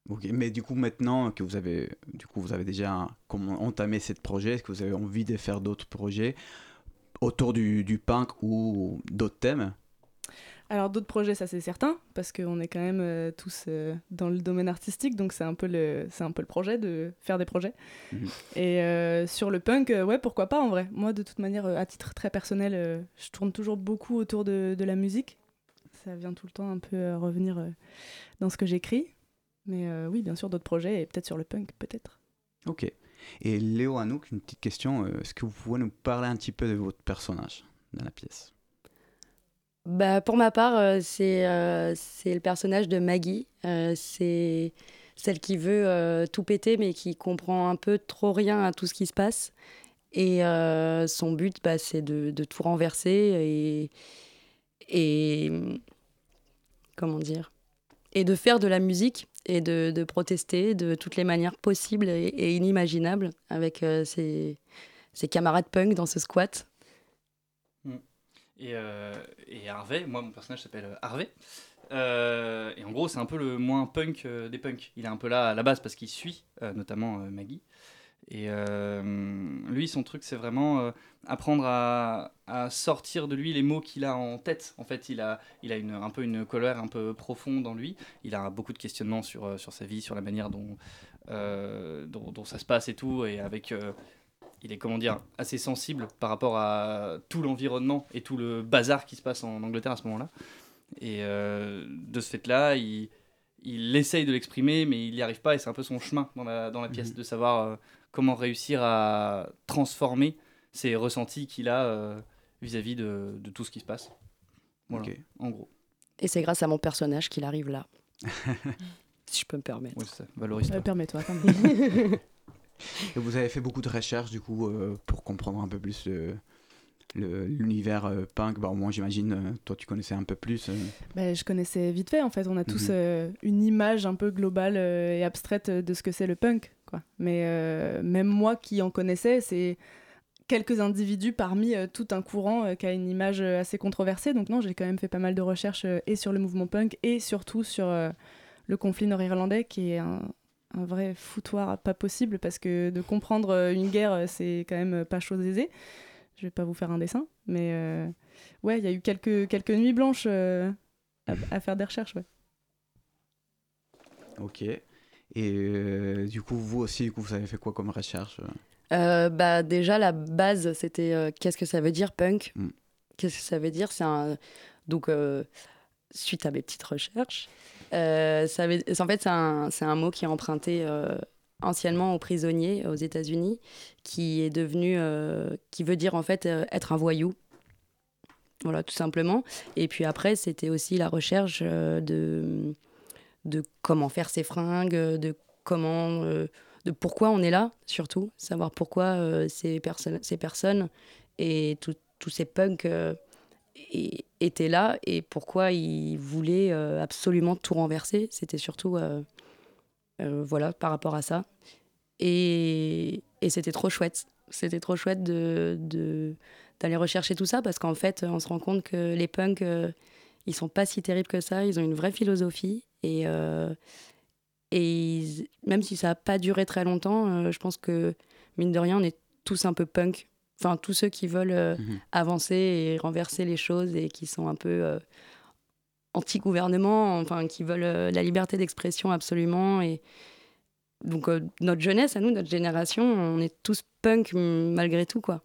Ok, mais du coup maintenant que vous avez, du coup vous avez déjà entamé ce projet, est-ce que vous avez envie de faire d'autres projets autour du, du punk ou d'autres thèmes? Alors d'autres projets, ça c'est certain, parce qu'on est quand même euh, tous euh, dans le domaine artistique, donc c'est un, peu le- c'est un peu le projet de faire des projets. Mhm. Et euh, sur le punk, ouais, pourquoi pas en vrai. Moi, de toute manière, à titre très personnel, je tourne toujours beaucoup autour de, de la musique. Ça vient tout le temps un peu revenir dans ce que j'écris. Mais euh, oui, bien sûr, d'autres projets, et peut-être sur le punk, peut-être. Ok. Et Léo Anouk, une petite question, euh, est-ce que vous pouvez nous parler un petit peu de votre personnage dans la pièce? Bah, pour ma part, euh, c'est euh, c'est le personnage de Maggie. Euh, c'est celle qui veut euh, tout péter, mais qui comprend un peu trop rien à tout ce qui se passe. Et euh, son but, bah, c'est de, de tout renverser et, et. Comment dire? Et de faire de la musique et de, protester de toutes les manières possibles et, inimaginables avec euh, ses, ses camarades punk dans ce squat. Et, euh, et Harvey, moi mon personnage s'appelle euh, Harvey. Euh, et en gros, c'est un peu le moins punk euh, des punks. Il est un peu là à la base parce qu'il suit euh, notamment euh, Maggie. Et euh, lui, son truc, c'est vraiment euh, apprendre à, à sortir de lui les mots qu'il a en tête. En fait, il a, il a une, un peu une colère un peu profonde en lui. Il a beaucoup de questionnements sur, euh, sur sa vie, sur la manière dont, dont, dont ça se passe et tout. Et avec. il est comment dire assez sensible par rapport à tout l'environnement et tout le bazar qui se passe en Angleterre à ce moment-là. Et euh, de ce fait-là, il, il essaye de l'exprimer, mais il n'y arrive pas et c'est un peu son chemin dans la, dans la pièce de savoir euh, comment réussir à transformer ces ressentis qu'il a euh, vis-à-vis de, de tout ce qui se passe. Voilà, en gros. Et c'est grâce à mon personnage qu'il arrive là. si je peux me permettre. C'est ça. Valorise-toi. Euh, Permets-toi, quand même. Et vous avez fait beaucoup de recherches du coup euh, pour comprendre un peu plus le- le- l'univers euh, punk. Bah, au moins j'imagine, euh, toi tu connaissais un peu plus. euh. Bah, je connaissais vite fait, en fait. On a tous Mhm. euh, une image un peu globale euh, et abstraite de ce que c'est le punk. Mais euh, même moi qui en connaissais, c'est quelques individus parmi euh, tout un courant euh, qui a une image assez controversée. Donc non, j'ai quand même fait pas mal de recherches et sur le mouvement punk et surtout sur le conflit nord-irlandais qui est un, vrai foutoir pas possible parce que de comprendre une guerre, c'est quand même pas chose aisée. Je vais pas vous faire un dessin, mais ouais, il y a eu quelques, quelques nuits blanches à, à faire des recherches. Ouais. Ok. Et euh, du coup vous aussi, du coup, vous avez fait quoi comme recherche euh Euh, bah, déjà, la base, c'était euh, qu'est-ce que ça veut dire punk Mm. Qu'est-ce que ça veut dire? C'est un. Donc, suite à mes petites recherches, ça veut- en fait, c'est un, un mot qui est emprunté anciennement aux prisonniers aux États-Unis, qui est devenu. qui veut dire en fait être un voyou. Voilà, tout simplement. Et puis après, c'était aussi la recherche de, de comment faire ses fringues, de comment. euh, de pourquoi on est là, surtout, savoir pourquoi euh, ces, personnes, ces personnes et tous ces punks euh, étaient là et pourquoi ils voulaient absolument tout renverser. C'était surtout voilà, par rapport à ça. Et, et c'était trop chouette. C'était trop chouette de, d'aller rechercher tout ça parce qu'en fait, on se rend compte que les punks, ils sont pas si terribles que ça. Ils ont une vraie philosophie et, euh, et ils- même si ça n'a pas duré très longtemps, euh, je pense que, mine de rien, on est tous un peu punk. Enfin, tous ceux qui veulent euh, Mhm. avancer et renverser les choses et qui sont un peu anti-gouvernement, enfin, qui veulent la liberté d'expression absolument. Et donc, notre jeunesse, à nous, notre génération, on est tous punk malgré tout, quoi.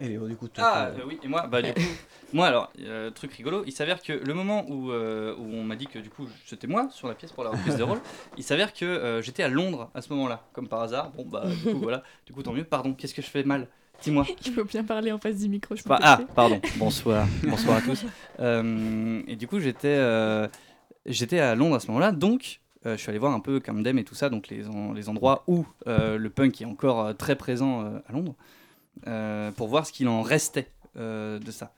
Et Léo, du coup, toi, Ah euh, oui, et moi, bah du coup, moi alors, euh, truc rigolo, il s'avère que le moment où, euh, où on m'a dit que du coup c'était moi sur la pièce pour la reprise de rôle, il s'avère que euh, j'étais à Londres à ce moment-là, comme par hasard. Bon bah du coup voilà, du coup tant mieux. Pardon, qu'est-ce que je fais mal? Dis-moi. Il faut bien parler en face du micro. Je te ah, pardon. Bonsoir. Bonsoir à tous. Euh, et du coup, j'étais euh, j'étais à Londres à ce moment-là, donc euh, je suis allé voir un peu Camden et tout ça, donc les, en- les endroits où euh, le punk est encore euh, très présent euh, à Londres, pour voir ce qu'il en restait euh, de ça.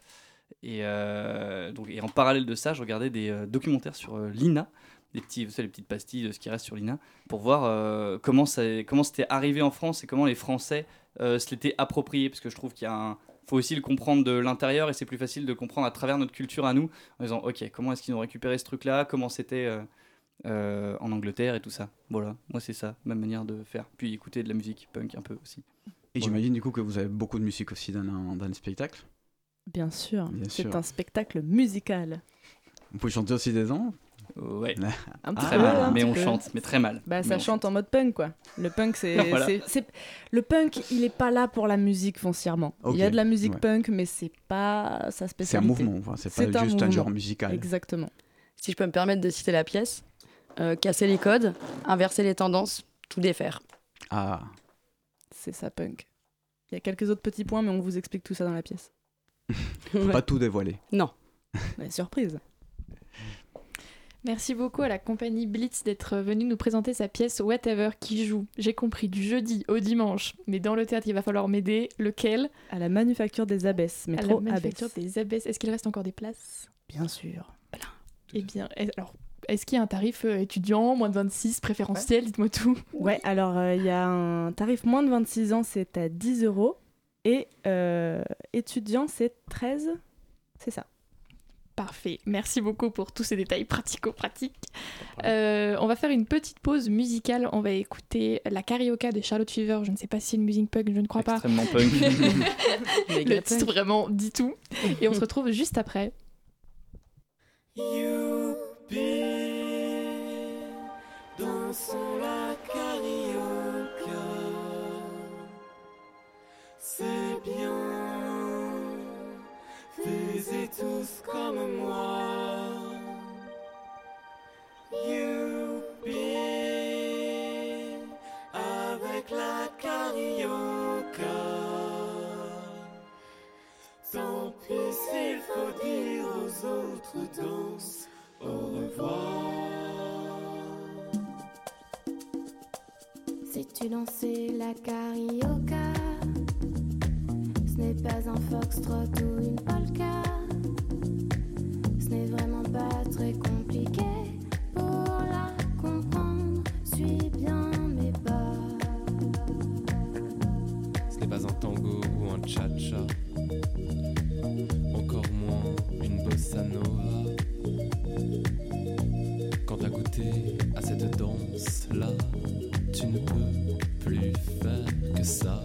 Et, euh, donc, et en parallèle de ça, je regardais des euh, documentaires sur euh, l'INA, des petits, savez, les petites pastilles de ce qui reste sur l'INA, pour voir euh, comment ça- comment c'était arrivé en France et comment les Français euh, se l'étaient approprié, parce que je trouve qu'il y a faut aussi le comprendre de l'intérieur et c'est plus facile de comprendre à travers notre culture à nous en disant ok comment est-ce qu'ils ont récupéré ce truc là comment c'était euh, euh, en Angleterre et tout ça? Voilà moi c'est ça ma manière de faire. Puis écouter de la musique punk un peu aussi Et j'imagine du coup que vous avez beaucoup de musique aussi dans, un- dans les spectacles. Bien sûr, Bien c'est sûr. un spectacle musical. Vous pouvez chanter aussi des ans Ouais. Un Ah, petit très peu, mal un mais petit on peu. chante mais très mal Bah, Mais ça chante en mode punk, quoi. Le punk, c'est. Voilà. c'est- c'est- Le punk, il est pas là pour la musique foncièrement. Il y a de la musique ouais. punk, mais c'est pas sa C'est un spécialité. mouvement, enfin, c'est pas juste un genre musical. Exactement. Si je peux me permettre de citer la pièce, euh, casser les codes, inverser les tendances, tout défaire. Ah, C'est ça, punk. Il y a quelques autres petits points, mais on vous explique tout ça dans la pièce. faut pas tout dévoiler. Non. Ouais, surprise. Merci beaucoup à la compagnie Blitz d'être venue nous présenter sa pièce Whatever qui joue, j'ai compris, du jeudi au dimanche. Mais dans le théâtre, il va falloir m'aider. Lequel? À la manufacture des abbesses, À la métro manufacture des abbesses. Est-ce qu'il reste encore des places? Bien sûr. Eh bien, est- alors, est-ce qu'il y a un tarif euh, étudiant, moins de 26, préférentiel Dites-moi tout. Ouais, alors euh, il y a un tarif moins de 26 ans, c'est à 10 euros. Et euh, étudiant, c'est 13. C'est ça. Parfait. Merci beaucoup pour tous ces détails pratico-pratiques. Euh, on va faire une petite pause musicale. On va écouter la carioca de Charlotte Fever. Je ne sais pas si c'est une musique punk, je ne crois pas. extrêmement punk Le titre vraiment dit tout. Et on se retrouve juste après. Dansons la carioca, c'est bien. Faisez tous comme moi. Youpi, avec la carioca. Tant pis s'il faut dire aux autres danse au revoir. Sais-tu danser la carioca Ce n'est pas un foxtrot ou une polka. Ce n'est vraiment pas très compliqué pour la comprendre. Suis bien mes pas. Ce n'est pas un tango ou un cha-cha, encore moins une bossa nova. À cette danse-là, tu ne peux plus faire que ça.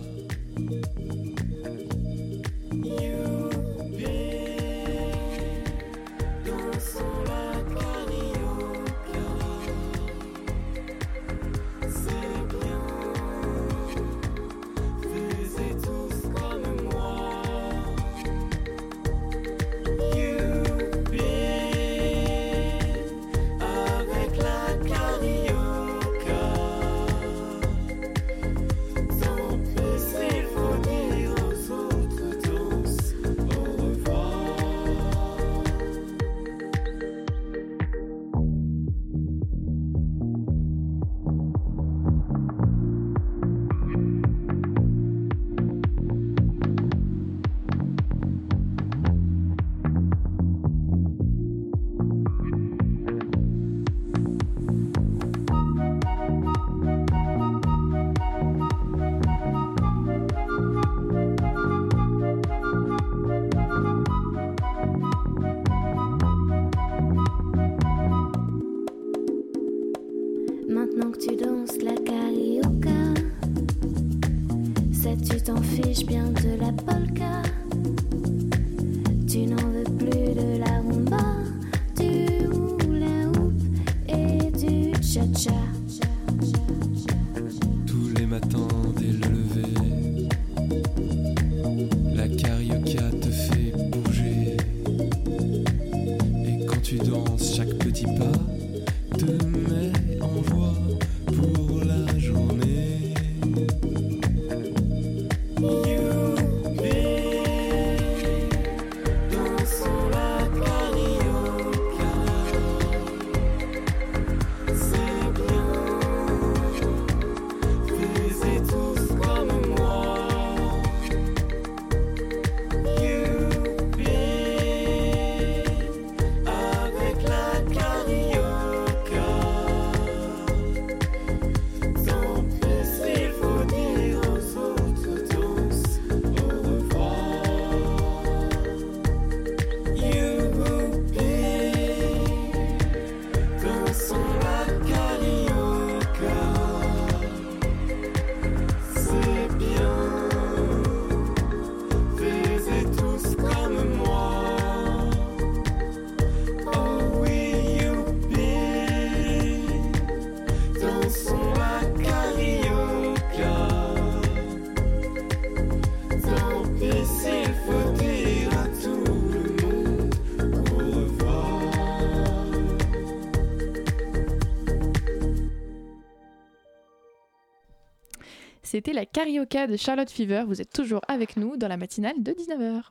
C'était la Carioca de Charlotte Fever. Vous êtes toujours avec nous dans la matinale de 19h.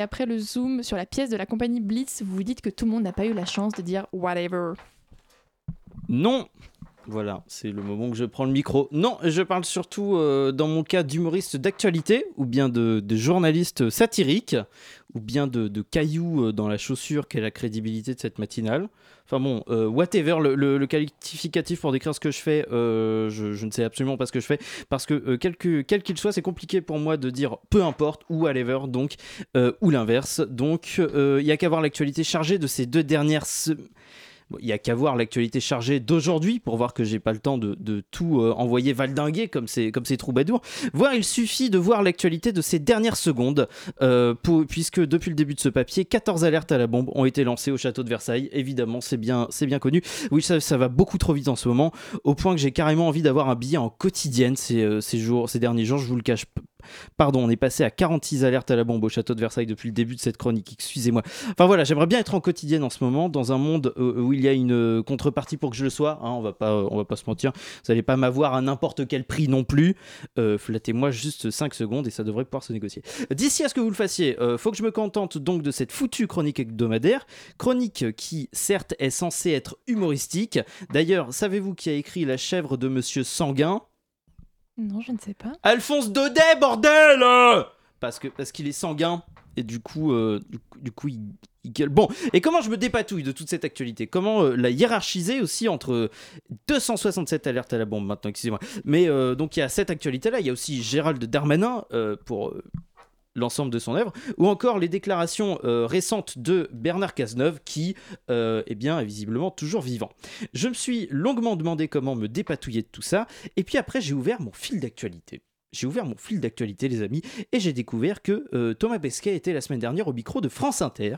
Et après le zoom sur la pièce de la compagnie Blitz, vous vous dites que tout le monde n'a pas eu la chance de dire whatever. Non Voilà, c'est le moment que je prends le micro. Non, je parle surtout, euh, dans mon cas, d'humoriste d'actualité, ou bien de, journaliste satirique, ou bien de, cailloux euh, dans la chaussure qu'est la crédibilité de cette matinale. Enfin bon, euh, whatever, le, qualificatif pour décrire ce que je fais, je, ne sais absolument pas ce que je fais, parce que quel que- quel qu'il soit, c'est compliqué pour moi de dire peu importe ou whatever, donc, ou l'inverse. Donc, il y a qu'à voir l'actualité chargée de ces deux dernières semaines. Il y a qu'à voir l'actualité chargée d'aujourd'hui pour voir que j'ai pas le temps de, tout euh, envoyer valdinguer comme ces, troubadours. Voire il suffit de voir l'actualité de ces dernières secondes, euh, puisque depuis le début de ce papier, 14 alertes à la bombe ont été lancées au château de Versailles. Évidemment, c'est bien, connu. Oui, ça, va beaucoup trop vite en ce moment, au point que j'ai carrément envie d'avoir un billet en quotidienne ces, euh, derniers jours, je vous le cache Pardon, on est passé à 46 alertes à la bombe au château de Versailles depuis le début de cette chronique, excusez-moi. Enfin voilà, j'aimerais bien être en quotidienne en ce moment, dans un monde euh, où il y a une euh, contrepartie pour que je le sois, hein, on, va pas, on va pas se mentir, vous n'allez pas m'avoir à n'importe quel prix non plus. Euh, Flattez-moi juste 5 secondes et ça devrait pouvoir se négocier. D'ici à ce que vous le fassiez, euh, faut que je me contente donc de cette foutue chronique hebdomadaire, chronique qui certes est censée être humoristique. D'ailleurs, savez-vous qui a écrit La chèvre de Monsieur Sanguin? Non, je ne sais pas. Alphonse Daudet, bordel euh Parce que parce qu'il est sanguin et du coup, euh, du, il, gueule. Bon, et comment je me dépatouille de toute cette actualité? Comment euh, la hiérarchiser aussi entre 267 alertes à la bombe maintenant, excusez-moi? Mais donc il y a cette actualité-là, il y a aussi Gérald Darmanin pour l'ensemble de son œuvre, ou encore les déclarations euh, récentes de Bernard Cazeneuve, qui, euh, eh bien, est visiblement toujours vivant. Je me suis longuement demandé comment me dépatouiller de tout ça, et puis après j'ai ouvert mon fil d'actualité. J'ai ouvert mon fil d'actualité, les amis, et j'ai découvert que euh, Thomas Pesquet était la semaine dernière au micro de France Inter.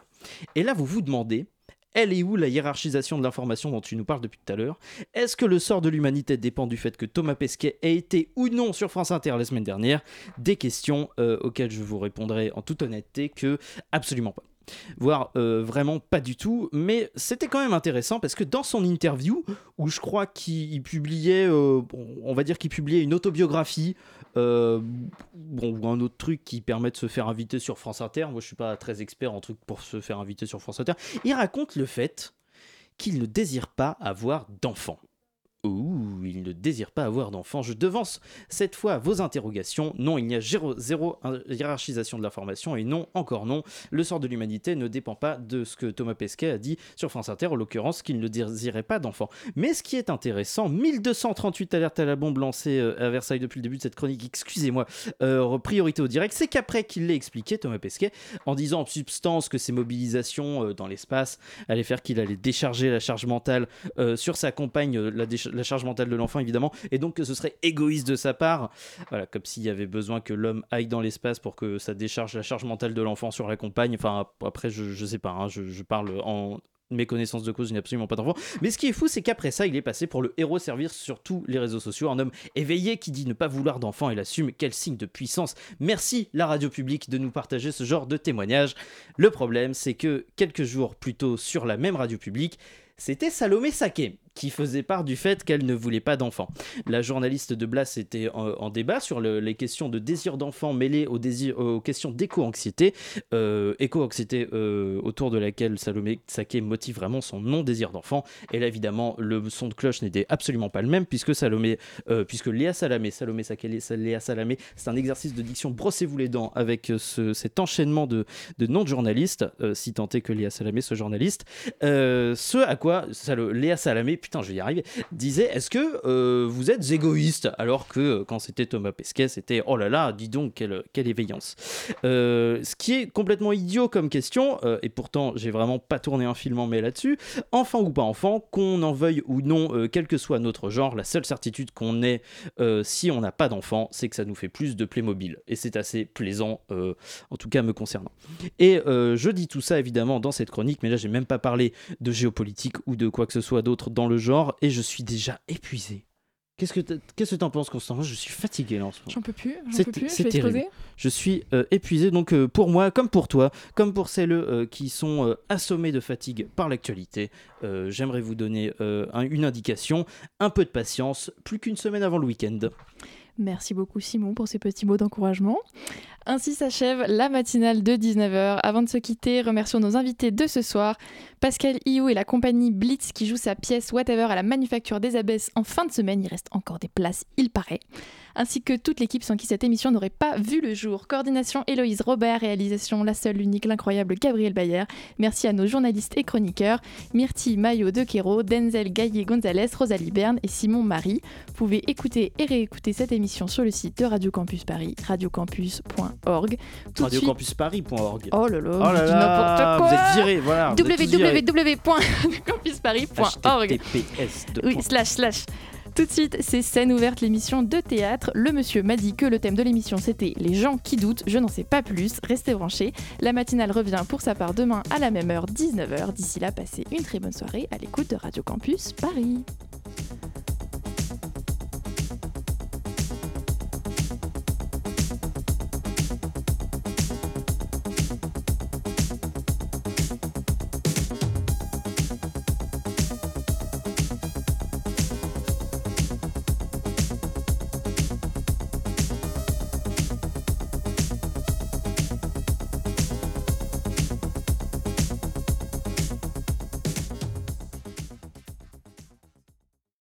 Et là, vous vous demandez, elle est où la hiérarchisation de l'information dont tu nous parles depuis tout à l'heure? Est-ce que le sort de l'humanité dépend du fait que Thomas Pesquet ait été ou non sur France Inter la semaine dernière? Des questions euh, auxquelles je vous répondrai en toute honnêteté que absolument pas. Voire euh, vraiment pas du tout, mais c'était quand même intéressant parce que dans son interview, où je crois qu'il publiait, euh, on va dire qu'il publiait une autobiographie, euh, bon, ou un autre truc qui permet de se faire inviter sur France Inter, moi je suis pas très expert en trucs pour se faire inviter sur France Inter, il raconte le fait qu'il ne désire pas avoir d'enfants. Ouh, il ne désire pas avoir d'enfants. Je devance cette fois vos interrogations. Non, il n'y a zéro, zéro hiérarchisation de l'information et non, encore non, le sort de l'humanité ne dépend pas de ce que Thomas Pesquet a dit sur France Inter, en l'occurrence qu'il ne désirait pas d'enfants. Mais ce qui est intéressant, 1238 alertes à la bombe lancées euh, à Versailles depuis le début de cette chronique, excusez-moi, euh, priorité au direct, c'est qu'après qu'il l'ait expliqué, Thomas Pesquet, en disant en substance que ces mobilisations euh, dans l'espace allaient faire qu'il allait décharger la charge mentale sur sa compagne, la, décha- la charge mentale de l'enfant évidemment, et donc que ce serait égoïste de sa part, voilà, comme s'il y avait besoin que l'homme aille dans l'espace pour que ça décharge la charge mentale de l'enfant sur la compagne. Enfin, ap- après, je, je sais pas, hein, je, je parle en mes connaissances de cause, je n'ai absolument pas d'enfant. Mais ce qui est fou, c'est qu'après ça, il est passé pour le héros servir sur tous les réseaux sociaux, un homme éveillé qui dit ne pas vouloir d'enfant et l'assume. Quel signe de puissance. Merci la radio publique de nous partager ce genre de témoignage. Le problème, c'est que quelques jours plus tôt sur la même radio publique, c'était Salomé Saké qui faisait part du fait qu'elle ne voulait pas d'enfants. La journaliste de Blas était en, débat sur le- les questions de désir d'enfant mêlées aux, questions d'éco-anxiété. Euh, éco-anxiété euh, autour de laquelle Salomé Saké motive vraiment son non-désir d'enfant. Et là, évidemment, le son de cloche n'était absolument pas le même puisque Salomé, euh, puisque Léa Salamé, Salomé Saké, Lé- Léa Salamé, c'est un exercice de diction, brossez-vous les dents avec ce- cet enchaînement de, noms de journalistes, si tant est que Léa Salamé soit journaliste. Ce à quoi Léa Salamé, putain, je vais y arriver, disait Est-ce que euh, vous êtes égoïste? Alors que euh, quand c'était Thomas Pesquet, c'était Oh là là, dis donc, quelle, quelle éveillance. Euh, ce qui est complètement idiot comme question, et pourtant j'ai vraiment pas tourné un film en mai là-dessus, enfant ou pas enfant, qu'on en veuille ou non, quel que soit notre genre, la seule certitude qu'on ait si on n'a pas d'enfant, c'est que ça nous fait plus de Playmobil. Et c'est assez plaisant, en tout cas me concernant. Et je dis tout ça évidemment dans cette chronique, mais là j'ai même pas parlé de géopolitique ou de quoi que ce soit d'autre dans le genre, et je suis déjà épuisé Qu'est-ce que qu'est-ce que t'en penses, Constant Je suis fatigué là en ce moment. J'en peux plus, C'est- terrible. Je suis euh, épuisé, donc euh, pour moi, comme pour toi, comme pour celles euh, qui sont assommées de fatigue par l'actualité, j'aimerais vous donner un- une indication, un peu de patience, plus qu'une semaine avant le week-end. Merci beaucoup Simon pour ces petits mots d'encouragement. Ainsi s'achève la matinale de 19h. Avant de se quitter, remercions nos invités de ce soir. Pascal Iou et la compagnie Blitz qui joue sa pièce Whatever à la Manufacture des Abbesses en fin de semaine. Il reste encore des places, il paraît. Ainsi que toute l'équipe sans qui cette émission n'aurait pas vu le jour. Coordination Héloïse Robert, réalisation la seule, l'unique, l'incroyable Gabriel Bayer. Merci à nos journalistes et chroniqueurs Myrtille Maillot de Quero, Denzel Gaillet Gonzalez, Rosalie Berne et Simon Marie. Vous pouvez écouter et réécouter cette émission sur le site de Radio Campus Paris, radiocampus.org. Radiocampusparis.org. Oh là là, Oh là là, vous êtes virés, voilà, www.campusparis.org. Oui, slash, slash. Tout de suite, c'est scène ouverte, l'émission de théâtre. Le monsieur m'a dit que le thème de l'émission c'était les gens qui doutent. Je n'en sais pas plus. Restez branchés. La matinale revient pour sa part demain à la même heure, 19h. D'ici là, passez une très bonne soirée à l'écoute de Radio Campus Paris.